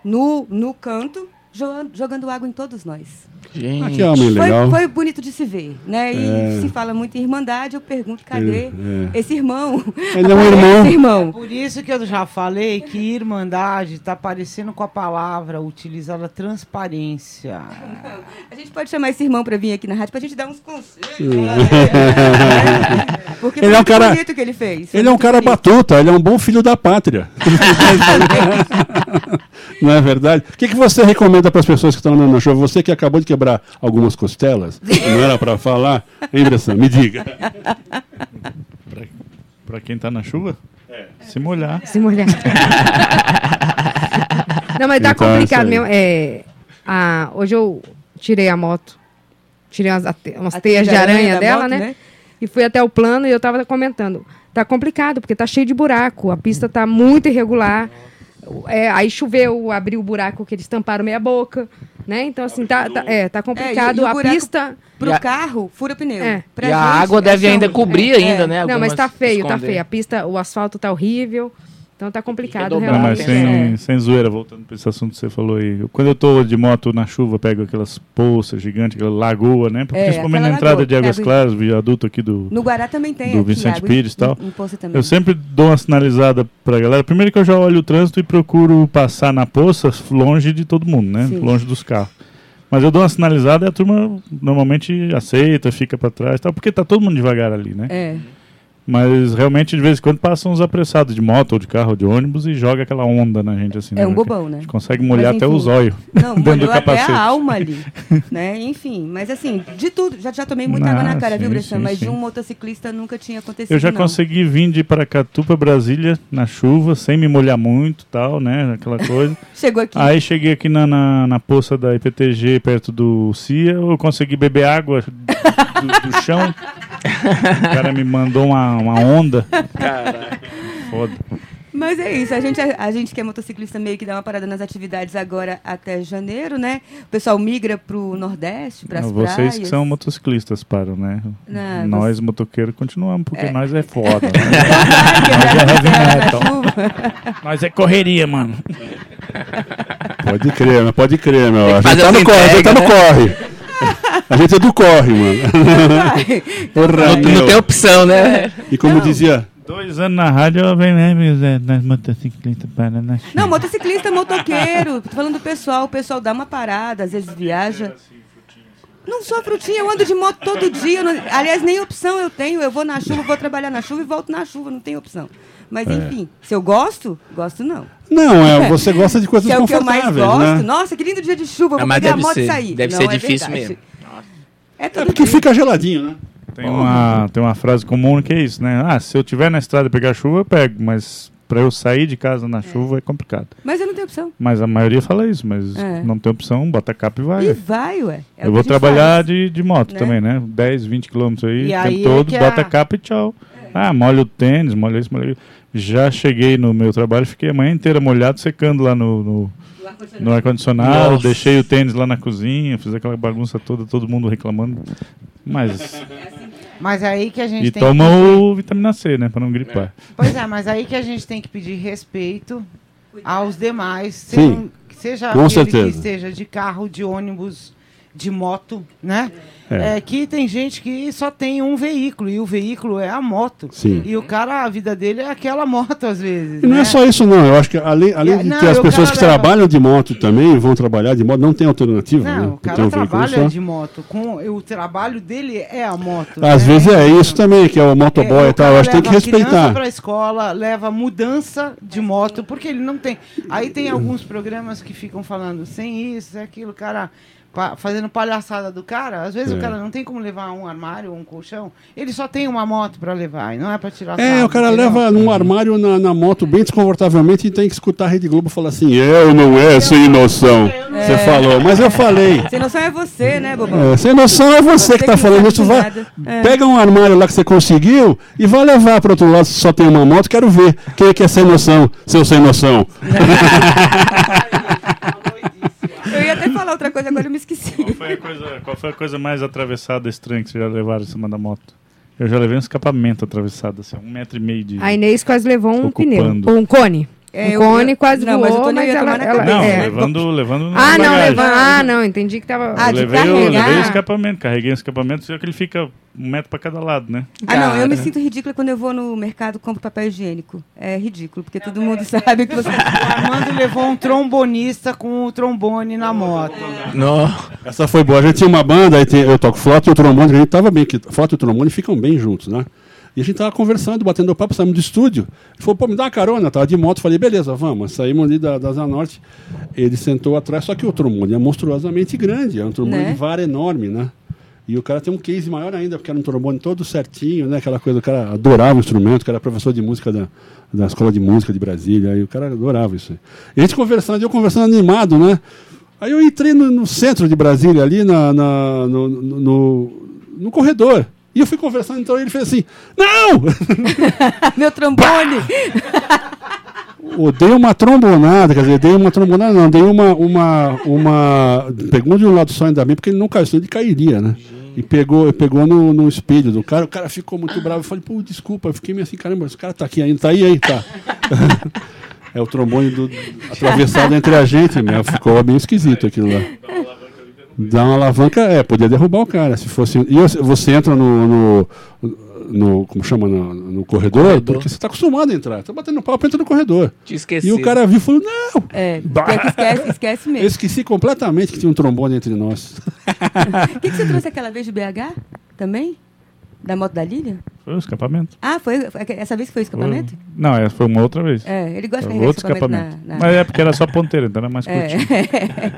no, no canto, jogando, jogando água em todos nós. Gente. Aqui é homem legal. Foi, foi bonito de se ver, né? E É. se fala muito em irmandade, eu pergunto, cadê É, é. esse irmão? Ele é um irmão. Esse irmão. Por isso que eu já falei que irmandade está parecendo com a palavra utilizada transparência. A gente pode chamar esse irmão para vir aqui na rádio pra gente dar uns conselhos. Porque Ele foi é um muito cara- bonito que ele fez. foi Ele é um cara bonito. batuta, ele é um bom filho da pátria. Não é verdade? O que, que você recomenda para as pessoas que estão andando na chuva? Você que acabou de quebrar algumas costelas, não era para falar? Hein, Bressan? Me diga. Pra quem tá na chuva? Se molhar. Se molhar. Não, mas tá Então, complicado isso aí. mesmo. É, a, hoje eu tirei a moto, tirei umas, umas teias de aranha aranha dela, moto, né? né? E fui até o plano e eu tava comentando. Tá complicado, porque tá cheio de buraco. A pista tá muito irregular. É, aí choveu, abriu o buraco que eles tamparam meia boca, né? Então, assim, tá, tá, é, tá complicado. e o a pista... Pro a- carro, fura pneu. É. E a gente, água é deve ainda cobrir É, ainda, é. né? Não, mas tá feio, tá esconder. feio. A pista, o asfalto tá horrível. Então tá complicado, Não, realmente. mas tem- sem, É. sem zoeira, voltando para esse assunto que você falou aí. Quando eu tô de moto na chuva, pego aquelas poças gigantes, aquela lagoa, né? É, Principalmente na entrada lagoa. de Águas em- Claras, viaduto aqui do, No Guará também tem do aqui, Vicente água Pires e tal. em- em Poça também. Eu sempre dou uma sinalizada pra galera. Primeiro que eu já olho o trânsito e procuro passar na poça longe de todo mundo, né? Sim. Longe dos carros. Mas eu dou uma sinalizada e a turma normalmente aceita, fica pra trás e tal, porque tá todo mundo devagar ali, né? É. Mas realmente de vez em quando passam uns apressados de moto ou de carro ou de ônibus e joga aquela onda na gente assim. É né? um bobão, né? A gente consegue molhar Mas, até enfim. os olhos. Não, molhou até a alma ali, né? Enfim, mas assim, de tudo, já, já tomei muita Ah, água na cara, sim, viu, Bressan? sim, Mas de um motociclista nunca tinha acontecido, Eu já não. consegui vir de Paracatu pra Brasília na chuva, sem me molhar muito tal, né? Aquela coisa. Chegou aqui. Aí cheguei aqui na, na, na poça da IPTG, perto do CIA, eu consegui beber água do, do chão. O cara me mandou uma, uma onda. Caraca. Foda. Mas é isso, a gente, a gente que é motociclista meio que dá uma parada nas atividades agora até janeiro, né? O pessoal migra pro Nordeste, pras Não, Vocês praias. que são motociclistas param, né? Não, nós, motoqueiros, continuamos, porque É. nós é foda. né? Nós é nós é correria, mano. Pode crer, mas pode crer, meu. A gente tá as no corre, a gente tá no entregas, corre. A gente é do corre, mano. Não, não tem opção, né? E como dizia, Dois anos na rádio, eu venho Zé, nós motociclistas para na. Não, motociclista, motoqueiro. Tô falando do pessoal, o pessoal dá uma parada, às vezes viaja. Não sou frutinha, eu ando de moto todo dia. não- aliás, nem opção eu tenho. Eu vou na chuva, vou trabalhar na chuva e volto na chuva, não tem opção. Mas É. enfim, se eu gosto, gosto não. Não, é, você gosta de coisas Se é o que eu mais confortáveis, gosto. né? Nossa, que lindo dia de chuva, Ah, vou mas pegar a moto ser- e sair. deve Não, ser é difícil verdade. mesmo. É É porque dia. fica geladinho, né? Tem uma, tem uma frase comum que é isso, né? Ah, se eu tiver na estrada e pegar chuva, eu pego, mas pra eu sair de casa na chuva é complicado. Mas eu não tenho opção. Mas a maioria fala isso, mas É. não tem opção, bota a capa e vai. E vai, ué. É eu vou que trabalhar faz. de, de moto né? também, né? 10, 20 quilômetros aí, E o aí tempo é todo, que bota a- a capa e tchau. Ah, molha o tênis, molha isso, molha isso. Já cheguei no meu trabalho, fiquei a manhã inteira molhado, secando lá no, no, no ar-condicionado, deixei o tênis lá na cozinha, fiz aquela bagunça toda, todo mundo reclamando. Mas. Mas é aí que a gente E tem toma que... o vitamina C, né? Pra não gripar. Pois é, mas aí que a gente tem que pedir respeito aos demais, Sim, seja com aquele certeza. que esteja de carro, de ônibus, de moto, né? É. É. que tem gente que só tem um veículo e o veículo é a moto. Sim. E o cara, a vida dele é aquela moto às vezes. E não né? é só isso, não. Eu acho que além, além de não, que as o pessoas que leva- trabalham de moto também vão trabalhar de moto, não tem alternativa. né? Não, o Tem cara um trabalha de moto. Com, o trabalho dele é a moto. Às né? vezes é isso também, que é o motoboy É, e o tal. Eu acho que tem que a respeitar. pra escola, leva mudança de moto, porque ele não tem. Aí tem alguns programas que ficam falando sem isso, sem aquilo, o cara fazendo palhaçada do cara. Às vezes É. o cara não tem como levar um armário ou um colchão, ele só tem uma moto pra levar, e não é pra tirar É, sarro, o cara leva num armário na, na moto bem desconfortavelmente e tem que escutar a Rede Globo falar assim: eu não é sem noção. Você falou, mas eu falei. Sem noção é você, né, bobão? É, sem noção é você, Você que tá que não falando isso. Vai. É. Pega um armário lá que você conseguiu e vai levar para outro lado se só tem uma moto. Quero ver quem é que é sem noção, seu sem noção. Eu ia até falar outra coisa, agora eu me esqueci. Qual foi a coisa, qual foi a coisa mais atravessada estranha que vocês já levaram em cima da moto? Eu já levei um escapamento atravessado, assim, um metro e meio de. A Inês quase levou um Ocupando. pneu. Ou um cone. É, eu- cone eu- quase não, voou, mas o Tony mas, ia ela... na ela Não, é. levando, levando Ah, não, levando. Ah, não, entendi que tava. Ah, Eu de levei, o- carregar. levei o escapamento, carreguei o escapamento, só que ele fica um metro pra cada lado, né? Ah, não, eu me Cara. sinto ridícula quando eu vou no mercado e compro papel higiênico. É ridículo, porque todo mundo sabe que você. O Armando levou um trombonista com o trombone na moto. Não. Essa foi boa. A gente tinha uma banda, aí tem- eu toco flauta e o trombone, a gente tava bem, que flauta e o trombone ficam bem juntos, né? E a gente tava conversando, batendo papo, saímos do estúdio. Ele falou, pô, me dá uma carona, tava de moto. Falei, beleza, vamos. Saímos ali da, da Zanorte. Ele sentou atrás, só que o trombone é monstruosamente grande, é um trombone Né? de vara enorme, né? E o cara tem um case maior ainda, porque era um trombone todo certinho, né? Aquela coisa, o cara adorava o instrumento, o cara era professor de música da, da Escola de Música de Brasília, e o cara adorava isso. E a gente conversando, eu conversando animado, né? Aí eu entrei no, no centro de Brasília, ali na, na- no, no, no- no corredor. E eu fui conversando, então ele fez assim: Não! Meu trombone! Eu dei uma trombonada, quer dizer, dei uma trombonada, não, dei uma. uma, uma pegou de um lado só ainda bem, porque ele não caiu, senão ele cairia, né? E pegou, pegou no, no espelho do cara, o cara ficou muito bravo. Eu falei, pô, desculpa, eu fiquei meio assim, caramba, esse cara tá aqui ainda, tá aí, aí, tá. é o trombone do, atravessado entre a gente, meu, ficou bem esquisito aquilo lá. Dá uma alavanca, é, podia derrubar o cara. Se fosse. E você- entra no. no, no- como chama? No, no corredor, Corredor. porque você está acostumado a entrar. Tá batendo papo, entra no corredor. Te esqueci. E o cara viu e falou: Não! É, esquece, esquece Eu mesmo. esqueci completamente que tinha um trombone entre nós. O que, que você trouxe aquela vez de BH? Também? Da moto da Lilian? Foi o escapamento. Ah, foi foi essa vez que foi o escapamento? Foi- Não, essa foi uma outra vez. É, ele gosta de Foi carregar outro escapamento, escapamento. na- na- Mas é porque era só ponteira, então era mais É. curtinho.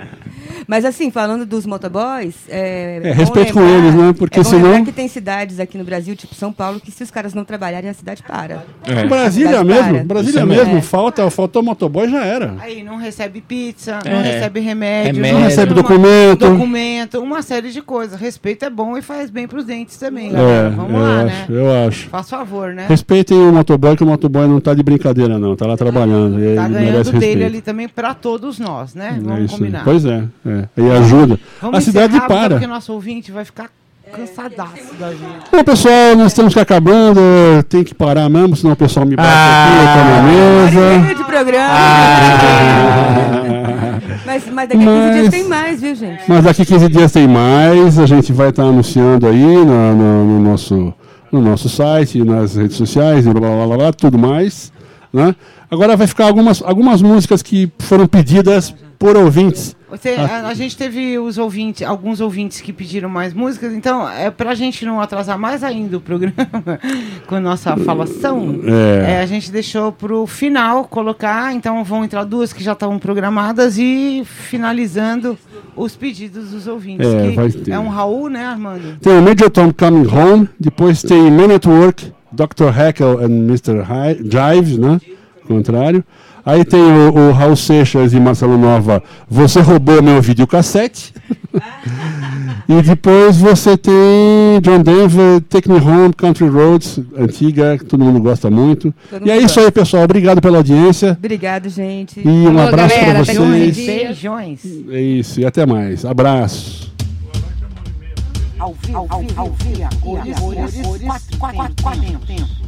Mas assim, falando dos motoboys, é, É, respeito com lembrar- eles, né? Porque é bom senão- que tem cidades aqui no Brasil, tipo São Paulo, que se os caras não trabalharem, a cidade para. É. Brasília Cidade mesmo, para. Brasília Isso mesmo, mesmo. falta, faltou motoboy já era. Aí não recebe pizza, É. não recebe remédio, Remédio. não recebe uma- documento. documento, uma série de coisas. Respeito é bom e faz bem pros dentes também, É. Vamos eu lá, acho, né? eu acho. Faz favor, né? Respeitem o motoboy, que o motoboy não tá de brincadeira, não. Tá lá trabalhando. e Tá ganhando dele respeito. ali também pra todos nós, né? É Vamos isso aí. combinar. Pois é, é. E ajuda. Vamos a cidade para. Porque nosso ouvinte vai ficar cansadaço da gente. Bom, pessoal, nós ir acabando. Tem que parar mesmo, senão o pessoal me bate Ah. aqui, tá na mesa. Meio de programa. Mas, mas daqui a 15 Mas- dias tem mais, viu, gente? Mas daqui 15 dias tem mais. A gente vai estar anunciando aí no, no- no nosso, no nosso site, nas redes sociais, blá blá blá, blá tudo mais. Né? Agora vai ficar algumas, algumas músicas que foram pedidas por ouvintes. Você- a, a gente teve os ouvintes, alguns ouvintes que pediram mais músicas, então é pra gente não atrasar mais ainda o programa com a nossa falação. É. é, a gente deixou pro final colocar, então vão entrar duas que já estavam programadas e finalizando os pedidos dos ouvintes. É, é um Raul, né, Armando? Tem o Major Tom Coming Home, depois tem Man at Work, Dr. Haeckel and Mr. Hi- Jive, né? Contrário. Aí tem o, o Raul Seixas e Marcelo Nova, Você Roubou Meu Videocassete. e depois você tem John Denver, Take Me Home, Country Roads, antiga, que todo mundo gosta muito. Todo e é isso aí, pessoal. Obrigado pela audiência. Obrigado, gente. E um Alô, abraço para vocês. Beijões. É isso, e até mais. Abraço. Ao vivo, ao vivo, ao vivo, a cores, cores, cores, quatro, quatro, quatro tempos. Standing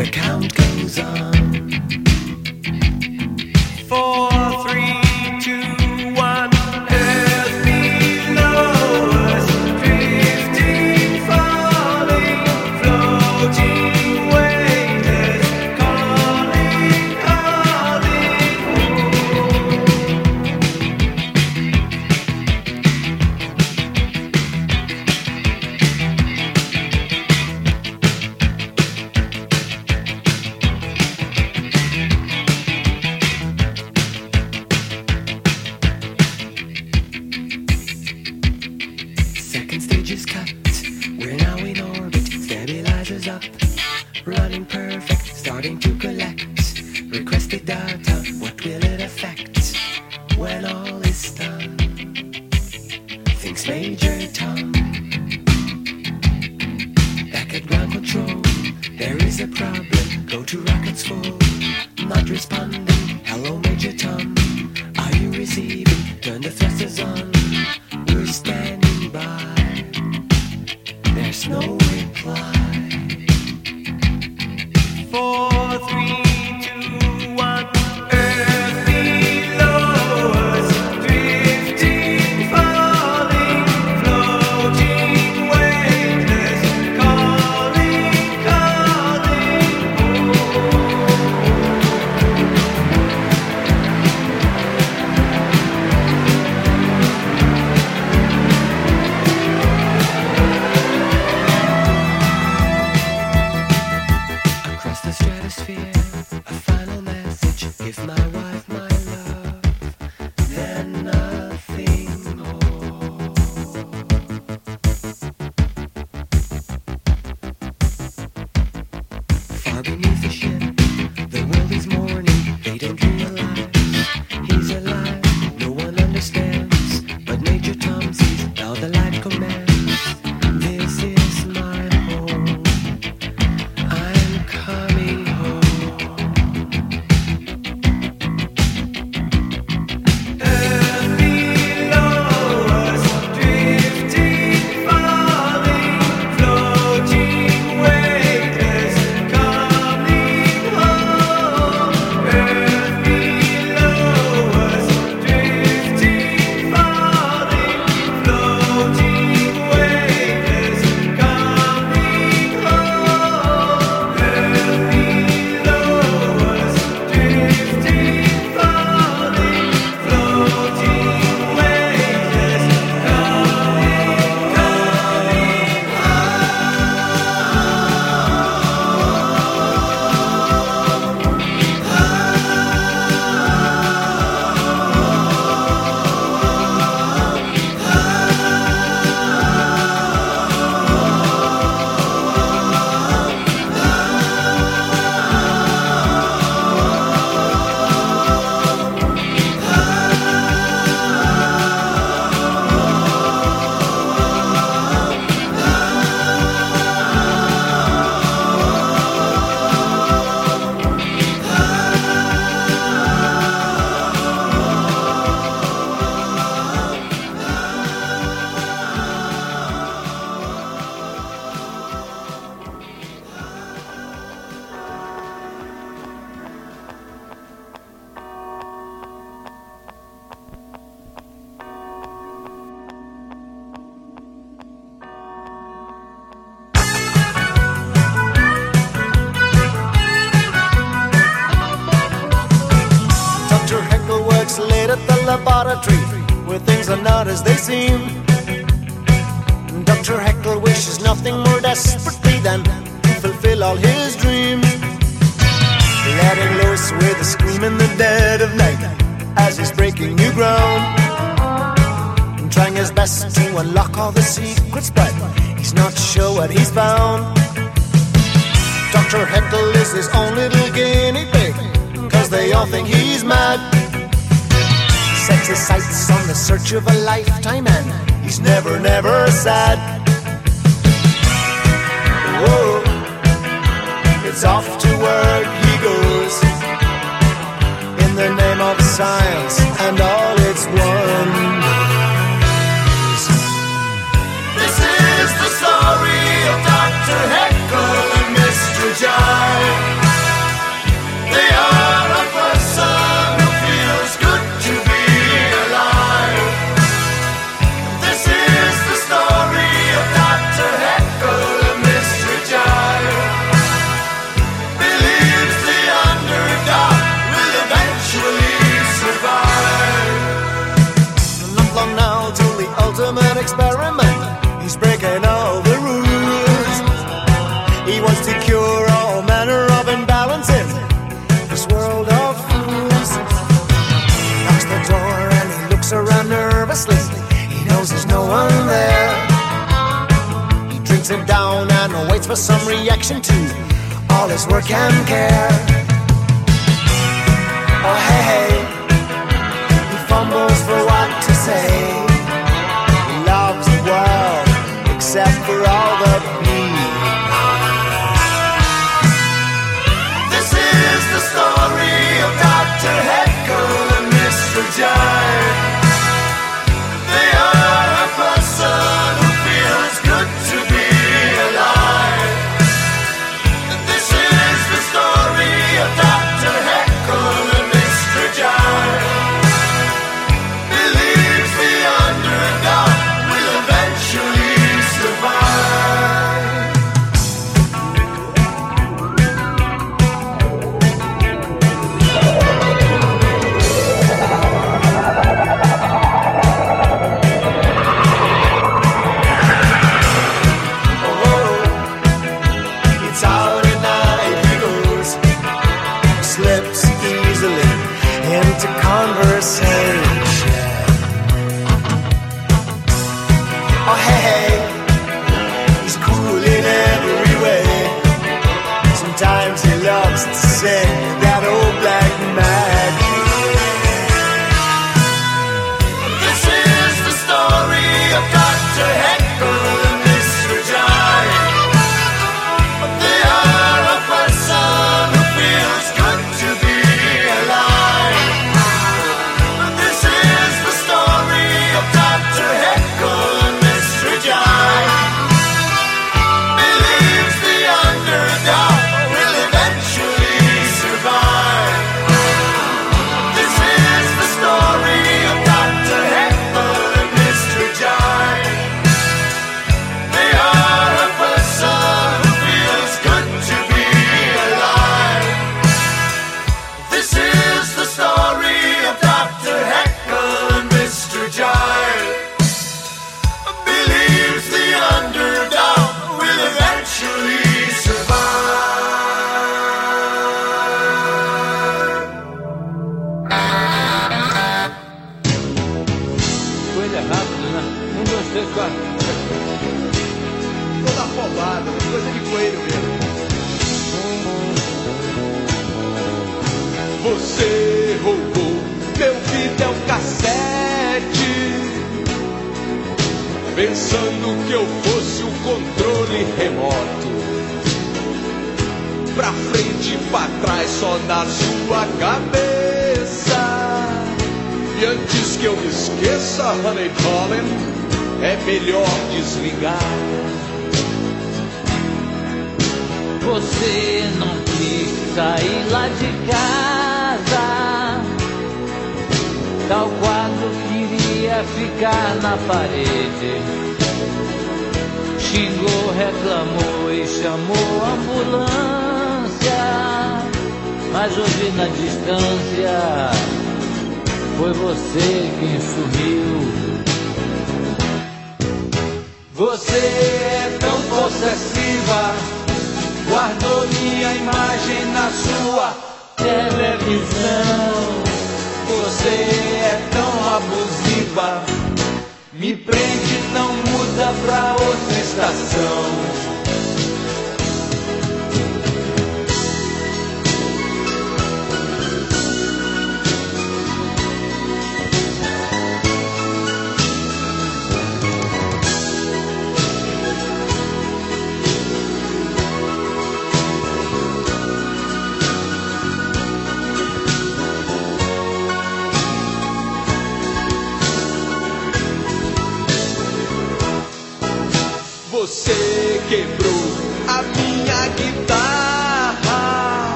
The count goes on. Four, not imperfect, starting to collect Requested data. are not as they seem. Dr. Heckle wishes nothing more desperately than to fulfill all his dreams. Letting loose with a scream in the dead of night as he's breaking new ground. Trying his best to unlock all the secrets, but he's not sure what he's found. Dr. Heckle is his own little guinea pig, cause they all think he's mad his sights on the search of a lifetime, and he's never, never sad. Whoa, it's off to work he goes in the name of science and all. for some reaction to all his work and care.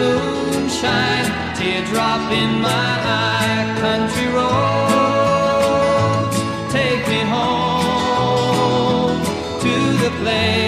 moonshine, teardrop in my eye, country road. Take me home to the place.